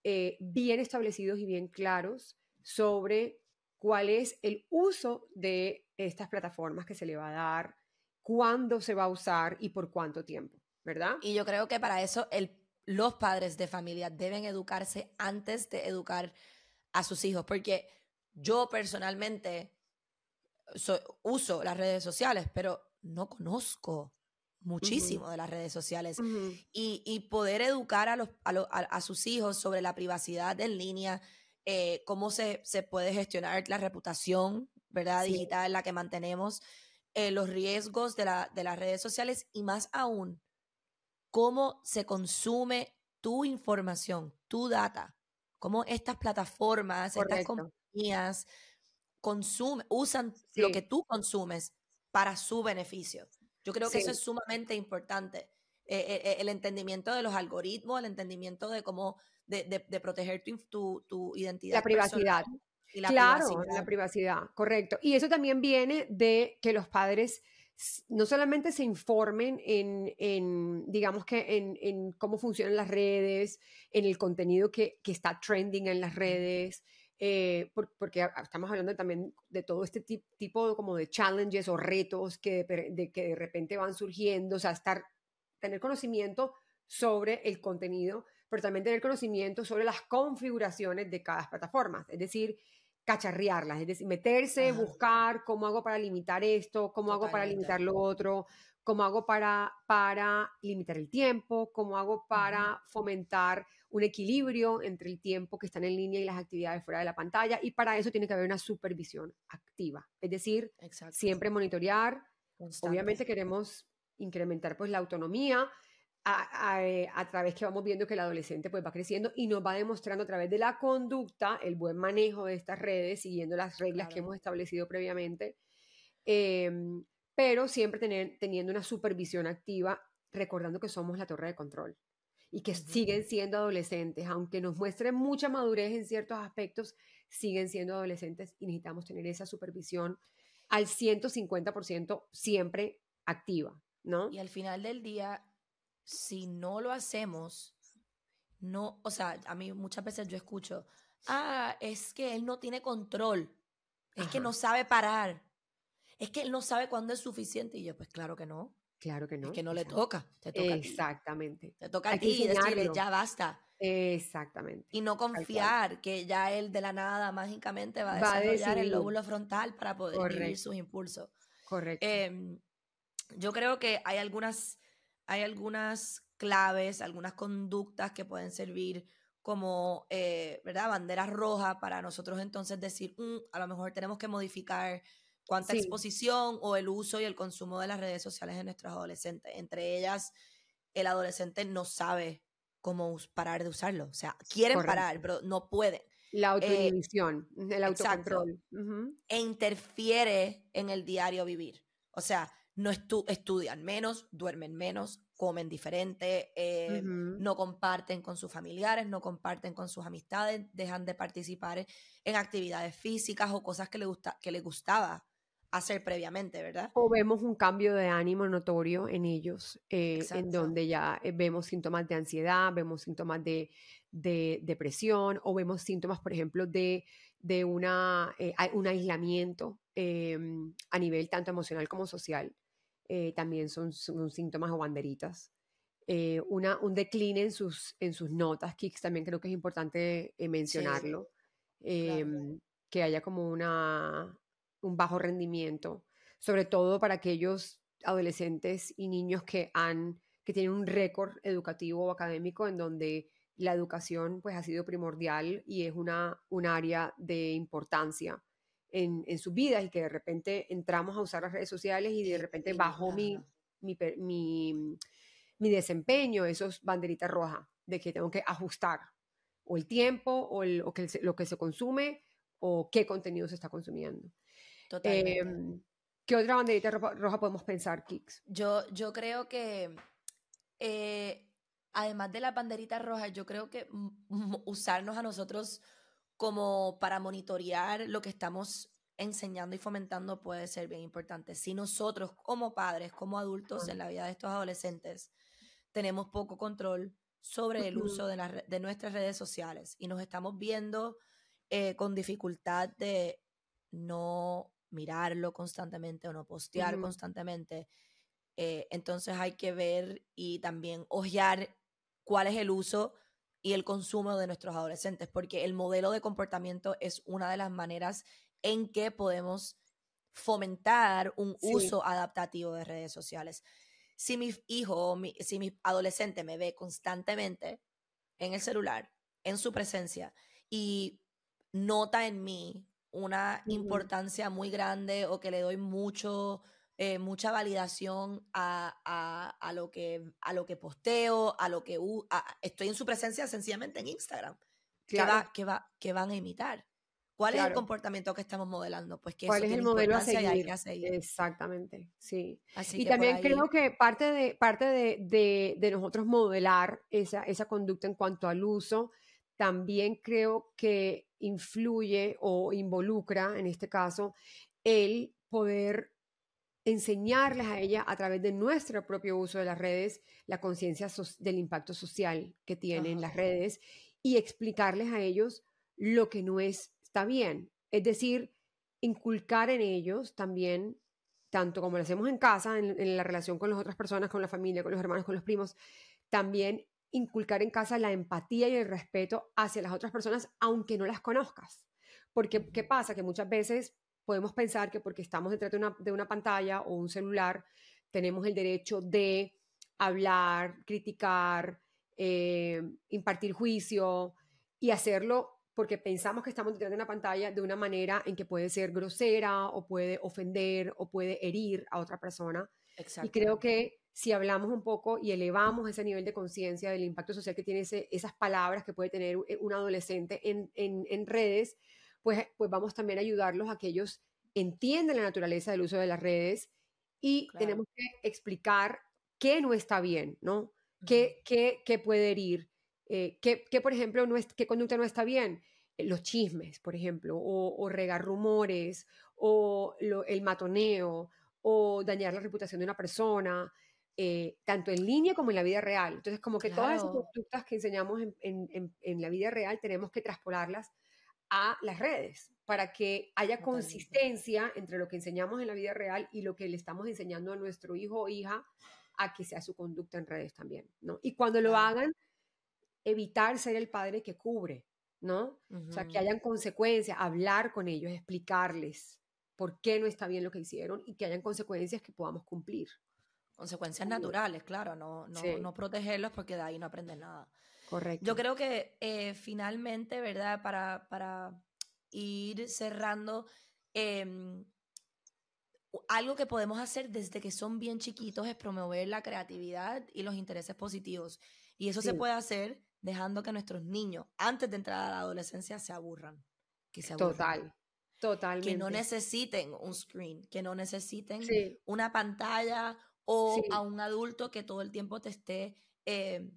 Speaker 1: eh, bien establecidos y bien claros sobre cuál es el uso de estas plataformas que se le va a dar, cuándo se va a usar y por cuánto tiempo, ¿verdad?
Speaker 2: Y yo creo que para eso el los padres de familia deben educarse antes de educar a sus hijos, porque yo personalmente uso las redes sociales, pero no conozco muchísimo de las redes sociales. Y, poder educar a, los, a, sus hijos sobre la privacidad en línea, eh, cómo se, puede gestionar la reputación ¿verdad? digital, la que mantenemos, eh, los riesgos de, la, de las redes sociales y más aún cómo se consume tu información, tu data, cómo estas plataformas, estas compañías consumen, usan lo que tú consumes para su beneficio. Yo creo que eso es sumamente importante. Eh, eh, el entendimiento de los algoritmos, el entendimiento de cómo, de, de, proteger tu, tu, identidad.
Speaker 1: La privacidad. claro, la privacidad, correcto. Y eso también viene de que los padres no solamente se informen en, digamos que en, cómo funcionan las redes, en el contenido que, está trending en las redes, eh, porque estamos hablando también de todo este tipo como de challenges o retos que de, que de repente van surgiendo, o sea, estar, tener conocimiento sobre el contenido, pero también tener conocimiento sobre las configuraciones de cada plataforma, es decir, cacharrearlas, es decir, meterse, buscar cómo hago para limitar esto, cómo hago para limitar lo otro, cómo hago para, para limitar el tiempo, cómo hago para fomentar un equilibrio entre el tiempo que están en línea y las actividades fuera de la pantalla. Y para eso tiene que haber una supervisión activa, es decir, siempre monitorear. Obviamente queremos incrementar pues la autonomía, eh, a, través que vamos viendo que el adolescente pues va creciendo y nos va demostrando a través de la conducta el buen manejo de estas redes, siguiendo las reglas que hemos establecido previamente, em, pero siempre tener, teniendo una supervisión activa, recordando que somos la torre de control y que siguen siendo adolescentes, aunque nos muestren mucha madurez en ciertos aspectos, siguen siendo adolescentes y necesitamos tener esa supervisión al 150% siempre activa, ¿no?
Speaker 2: Y al final del día, si no lo hacemos, no, o sea, a mí muchas veces yo escucho, ah, es que él no tiene control, es que no sabe parar, es que él no sabe cuándo es suficiente. Y yo, pues claro que no.
Speaker 1: Claro que no.
Speaker 2: Es que no le toca. Te toca
Speaker 1: Exactamente.
Speaker 2: Te toca a ti decirle, ya basta.
Speaker 1: Exactamente.
Speaker 2: Y no confiar que ya él de la nada mágicamente va a desarrollar el lóbulo frontal para poder vivir sus impulsos.
Speaker 1: Correcto.
Speaker 2: Em, yo creo que hay algunas hay algunas claves, algunas conductas que pueden servir como, eh, ¿verdad? Banderas rojas para nosotros entonces decir, mm, a lo mejor tenemos que modificar cuánta
Speaker 1: Sí.
Speaker 2: exposición o el uso y el consumo de las redes sociales en nuestros adolescentes. Entre ellas, el adolescente no sabe cómo parar de usarlo. O sea, quieren
Speaker 1: Correcto.
Speaker 2: parar, pero no pueden.
Speaker 1: La autoinhibición, el autocontrol. Ujú.
Speaker 2: E interfiere en el diario vivir. O sea, no estu- estudian menos, duermen menos, comen diferente, eh, no comparten con sus familiares, no comparten con sus amistades, dejan de participar en actividades físicas o cosas que les, gusta, que les gustaba hacer previamente, ¿verdad?
Speaker 1: O vemos un cambio de ánimo notorio en ellos, eh, en donde ya eh, vemos síntomas de ansiedad, vemos síntomas de, de depresión o vemos síntomas, por ejemplo, de, de una, eh, un aislamiento eh, a nivel tanto emocional como social. Eh, también son, son síntomas o banderitas. Eh, una, un decline en sus, en sus notas, Kicks, también creo que es importante eh, mencionarlo. em, que haya como una, un bajo rendimiento, sobre todo para aquellos adolescentes y niños que han que tienen un récord educativo o académico en donde la educación pues ha sido primordial y es una, un área de importancia en, en sus vidas y que de repente entramos a usar las redes sociales y de repente bajó mi, mi, mi, mi desempeño, esos banderitas rojas de que tengo que ajustar o el tiempo o, el- o que lo que se consume o qué contenido se está consumiendo.
Speaker 2: Totalmente.
Speaker 1: Em, ¿Qué otra banderita roja, roja podemos pensar, Kix?
Speaker 2: Yo, yo creo que, eh, además de las banderitas rojas, yo creo que usarnos a nosotros como para monitorear lo que estamos enseñando y fomentando puede ser bien importante. Si nosotros como padres, como adultos en la vida de estos adolescentes, tenemos poco control sobre el uso de, re- de nuestras redes sociales y nos estamos viendo eh, con dificultad de no mirarlo constantemente o no postear
Speaker 1: Ujú.
Speaker 2: constantemente, eh, entonces hay que ver y también ojear cuál es el uso y el consumo de nuestros adolescentes, porque el modelo de comportamiento es una de las maneras en que podemos fomentar un
Speaker 1: Sí.
Speaker 2: uso adaptativo de redes sociales. Si mi hijo, o mi- si mi adolescente me ve constantemente en el celular, en su presencia, y nota en mí una importancia muy grande o que le doy mucho, eh, mucha validación a, a- a lo que, a lo que posteo, a lo que a- estoy en su presencia sencillamente en Instagram. ¿Qué,
Speaker 1: Claro.
Speaker 2: va, qué, va, qué van a imitar? ¿Cuál es el comportamiento que estamos modelando? Pues que
Speaker 1: ¿Cuál
Speaker 2: eso
Speaker 1: es el modelo a seguir?
Speaker 2: que seguir.
Speaker 1: Exactamente, sí.
Speaker 2: Así
Speaker 1: y
Speaker 2: que
Speaker 1: también
Speaker 2: ahí-
Speaker 1: creo que parte de, parte de, de- de nosotros modelar esa, esa conducta en cuanto al uso, también creo que influye o involucra, en este caso, el poder enseñarles a ella a través de nuestro propio uso de las redes la conciencia so- del impacto social que tienen las redes y explicarles a ellos lo que no es, está bien. Es decir, inculcar en ellos también, tanto como lo hacemos en casa, en, en la relación con las otras personas, con la familia, con los hermanos, con los primos, también inculcar en casa la empatía y el respeto hacia las otras personas, aunque no las conozcas. Porque, ¿qué pasa? Que muchas veces podemos pensar que porque estamos detrás de una, de una pantalla o un celular, tenemos el derecho de hablar, criticar, eh, impartir juicio y hacerlo porque pensamos que estamos detrás de una pantalla de una manera en que puede ser grosera o puede ofender o puede herir a otra persona. Y creo que si hablamos un poco y elevamos ese nivel de conciencia del impacto social que tiene ese- esas palabras que puede tener un- un adolescente en, en- en redes, pues, pues vamos también a ayudarlos a que ellos entiendan la naturaleza del uso de las redes y
Speaker 2: Claro.
Speaker 1: tenemos que explicar qué no está bien, ¿no? ¿Qué, qué, qué puede herir? Eh, ¿qué, qué, por ejemplo, no es, qué conducta no está bien? Eh, Los chismes, por ejemplo, o, o regar rumores, o lo- el matoneo, o dañar la reputación de una persona, eh, tanto en línea como en la vida real. Entonces, como que todas esas conductas que enseñamos en, en- en- en la vida real tenemos que traspolarlas a las redes para que haya consistencia entre lo que enseñamos en la vida real y lo que le estamos enseñando a nuestro hijo o hija a que sea su conducta en redes también, ¿no? Y cuando lo hagan, evitar ser el padre que cubre, ¿no? O sea, que hayan consecuencias, hablar con ellos, explicarles por qué no está bien lo que hicieron y que hayan consecuencias que podamos cumplir.
Speaker 2: Consecuencias naturales, claro, no, no,
Speaker 1: Sí.
Speaker 2: no protegerlos porque de ahí no aprenden nada.
Speaker 1: Correcto.
Speaker 2: Yo creo que eh, finalmente, ¿verdad? Para, para ir cerrando, em, algo que podemos hacer desde que son bien chiquitos es promover la creatividad y los intereses positivos. Y eso se puede hacer dejando que nuestros niños, antes de entrar a la adolescencia, se aburran. Que se aburran.
Speaker 1: Total, totalmente.
Speaker 2: Que no necesiten un screen, que no necesiten
Speaker 1: Sí,
Speaker 2: una pantalla o
Speaker 1: Sí.
Speaker 2: a un adulto que todo el tiempo te esté eh,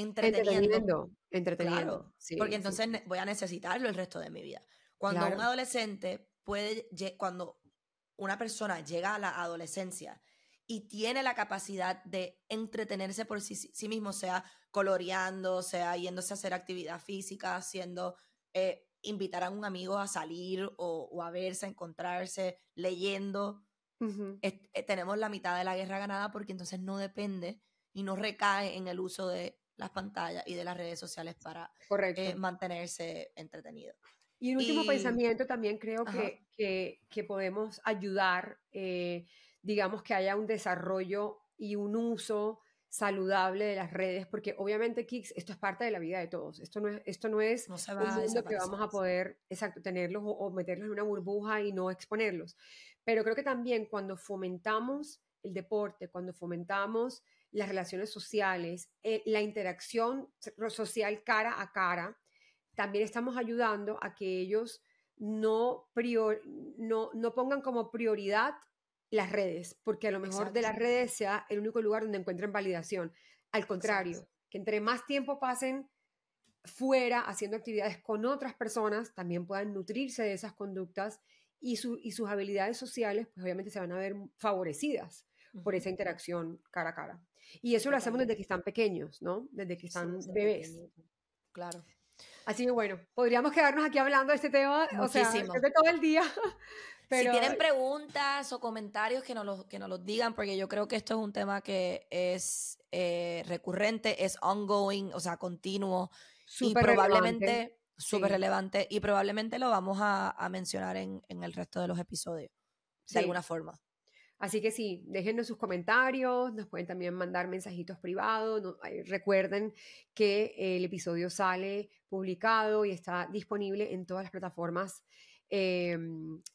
Speaker 2: entreteniendo.
Speaker 1: entreteniendo, entreteniendo.
Speaker 2: Claro,
Speaker 1: sí,
Speaker 2: porque entonces voy a necesitarlo el resto de mi vida. Cuando un adolescente puede, cuando una persona llega a la adolescencia y tiene la capacidad de entretenerse por sí, sí mismo, sea coloreando, sea yéndose a hacer actividad física, haciendo, eh, invitar a un amigo a salir o, o a verse, a encontrarse, leyendo, es- eh, tenemos la mitad de la guerra ganada porque entonces no depende y no recae en el uso de las pantallas y de las redes sociales para eh, mantenerse entretenido.
Speaker 1: Y un último
Speaker 2: Y-
Speaker 1: pensamiento también creo que, que, que podemos ayudar, eh, digamos, que haya un desarrollo y un uso saludable de las redes, porque obviamente, Kicks, esto es parte de la vida de todos. Esto no es, esto no es
Speaker 2: No
Speaker 1: un mundo que vamos a poder exacto, tenerlos o, o meterlos en una burbuja y no exponerlos. Pero creo que también cuando fomentamos el deporte, cuando fomentamos las relaciones sociales, eh, la interacción so- social cara a cara, también estamos ayudando a que ellos no, prior- no, no pongan como prioridad las redes, porque a lo mejor de las redes sea el único lugar donde encuentren validación. Al contrario,
Speaker 2: Exacto.
Speaker 1: que entre más tiempo pasen fuera haciendo actividades con otras personas, también puedan nutrirse de esas conductas y, su- y sus habilidades sociales, pues obviamente se van a ver favorecidas por esa interacción cara a cara. Y eso lo hacemos desde que están pequeños, ¿no? Desde que están bebés.
Speaker 2: pequeñito. Claro.
Speaker 1: Así que bueno, podríamos quedarnos aquí hablando de este tema, o sea,
Speaker 2: Muchísimo.
Speaker 1: creo que todo el día. Pero
Speaker 2: Si tienen preguntas o comentarios, que nos, los, que nos los digan, porque yo creo que esto es un tema que es eh, recurrente, es ongoing, o sea, continuo, y
Speaker 1: súper relevante.
Speaker 2: probablemente súper
Speaker 1: Sí.
Speaker 2: relevante, y probablemente lo vamos a, a mencionar en, en el resto de los episodios,
Speaker 1: Sí.
Speaker 2: de alguna forma.
Speaker 1: Así que sí, déjenos sus comentarios, nos pueden también mandar mensajitos privados. no- recuerden que el episodio sale publicado y está disponible en todas las plataformas, eh,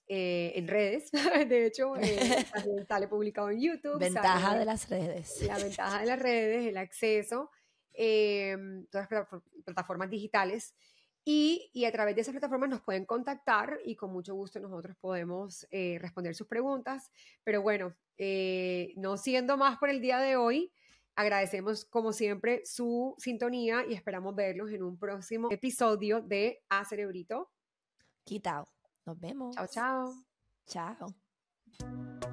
Speaker 1: eh, en redes. De hecho, eh, también sale publicado en YouTube.
Speaker 2: Ventaja
Speaker 1: sale-
Speaker 2: de las redes.
Speaker 1: la ventaja de las redes, el acceso, eh, todas las plata- plataformas digitales. Y, y a través de esas plataformas nos pueden contactar y con mucho gusto nosotros podemos eh, responder sus preguntas. Pero bueno, eh, no siendo más por el día de hoy, agradecemos como siempre su sintonía y esperamos verlos en un próximo episodio de A Cerebrito.
Speaker 2: Quitao. Nos vemos.
Speaker 1: Chao, chao.
Speaker 2: Chao.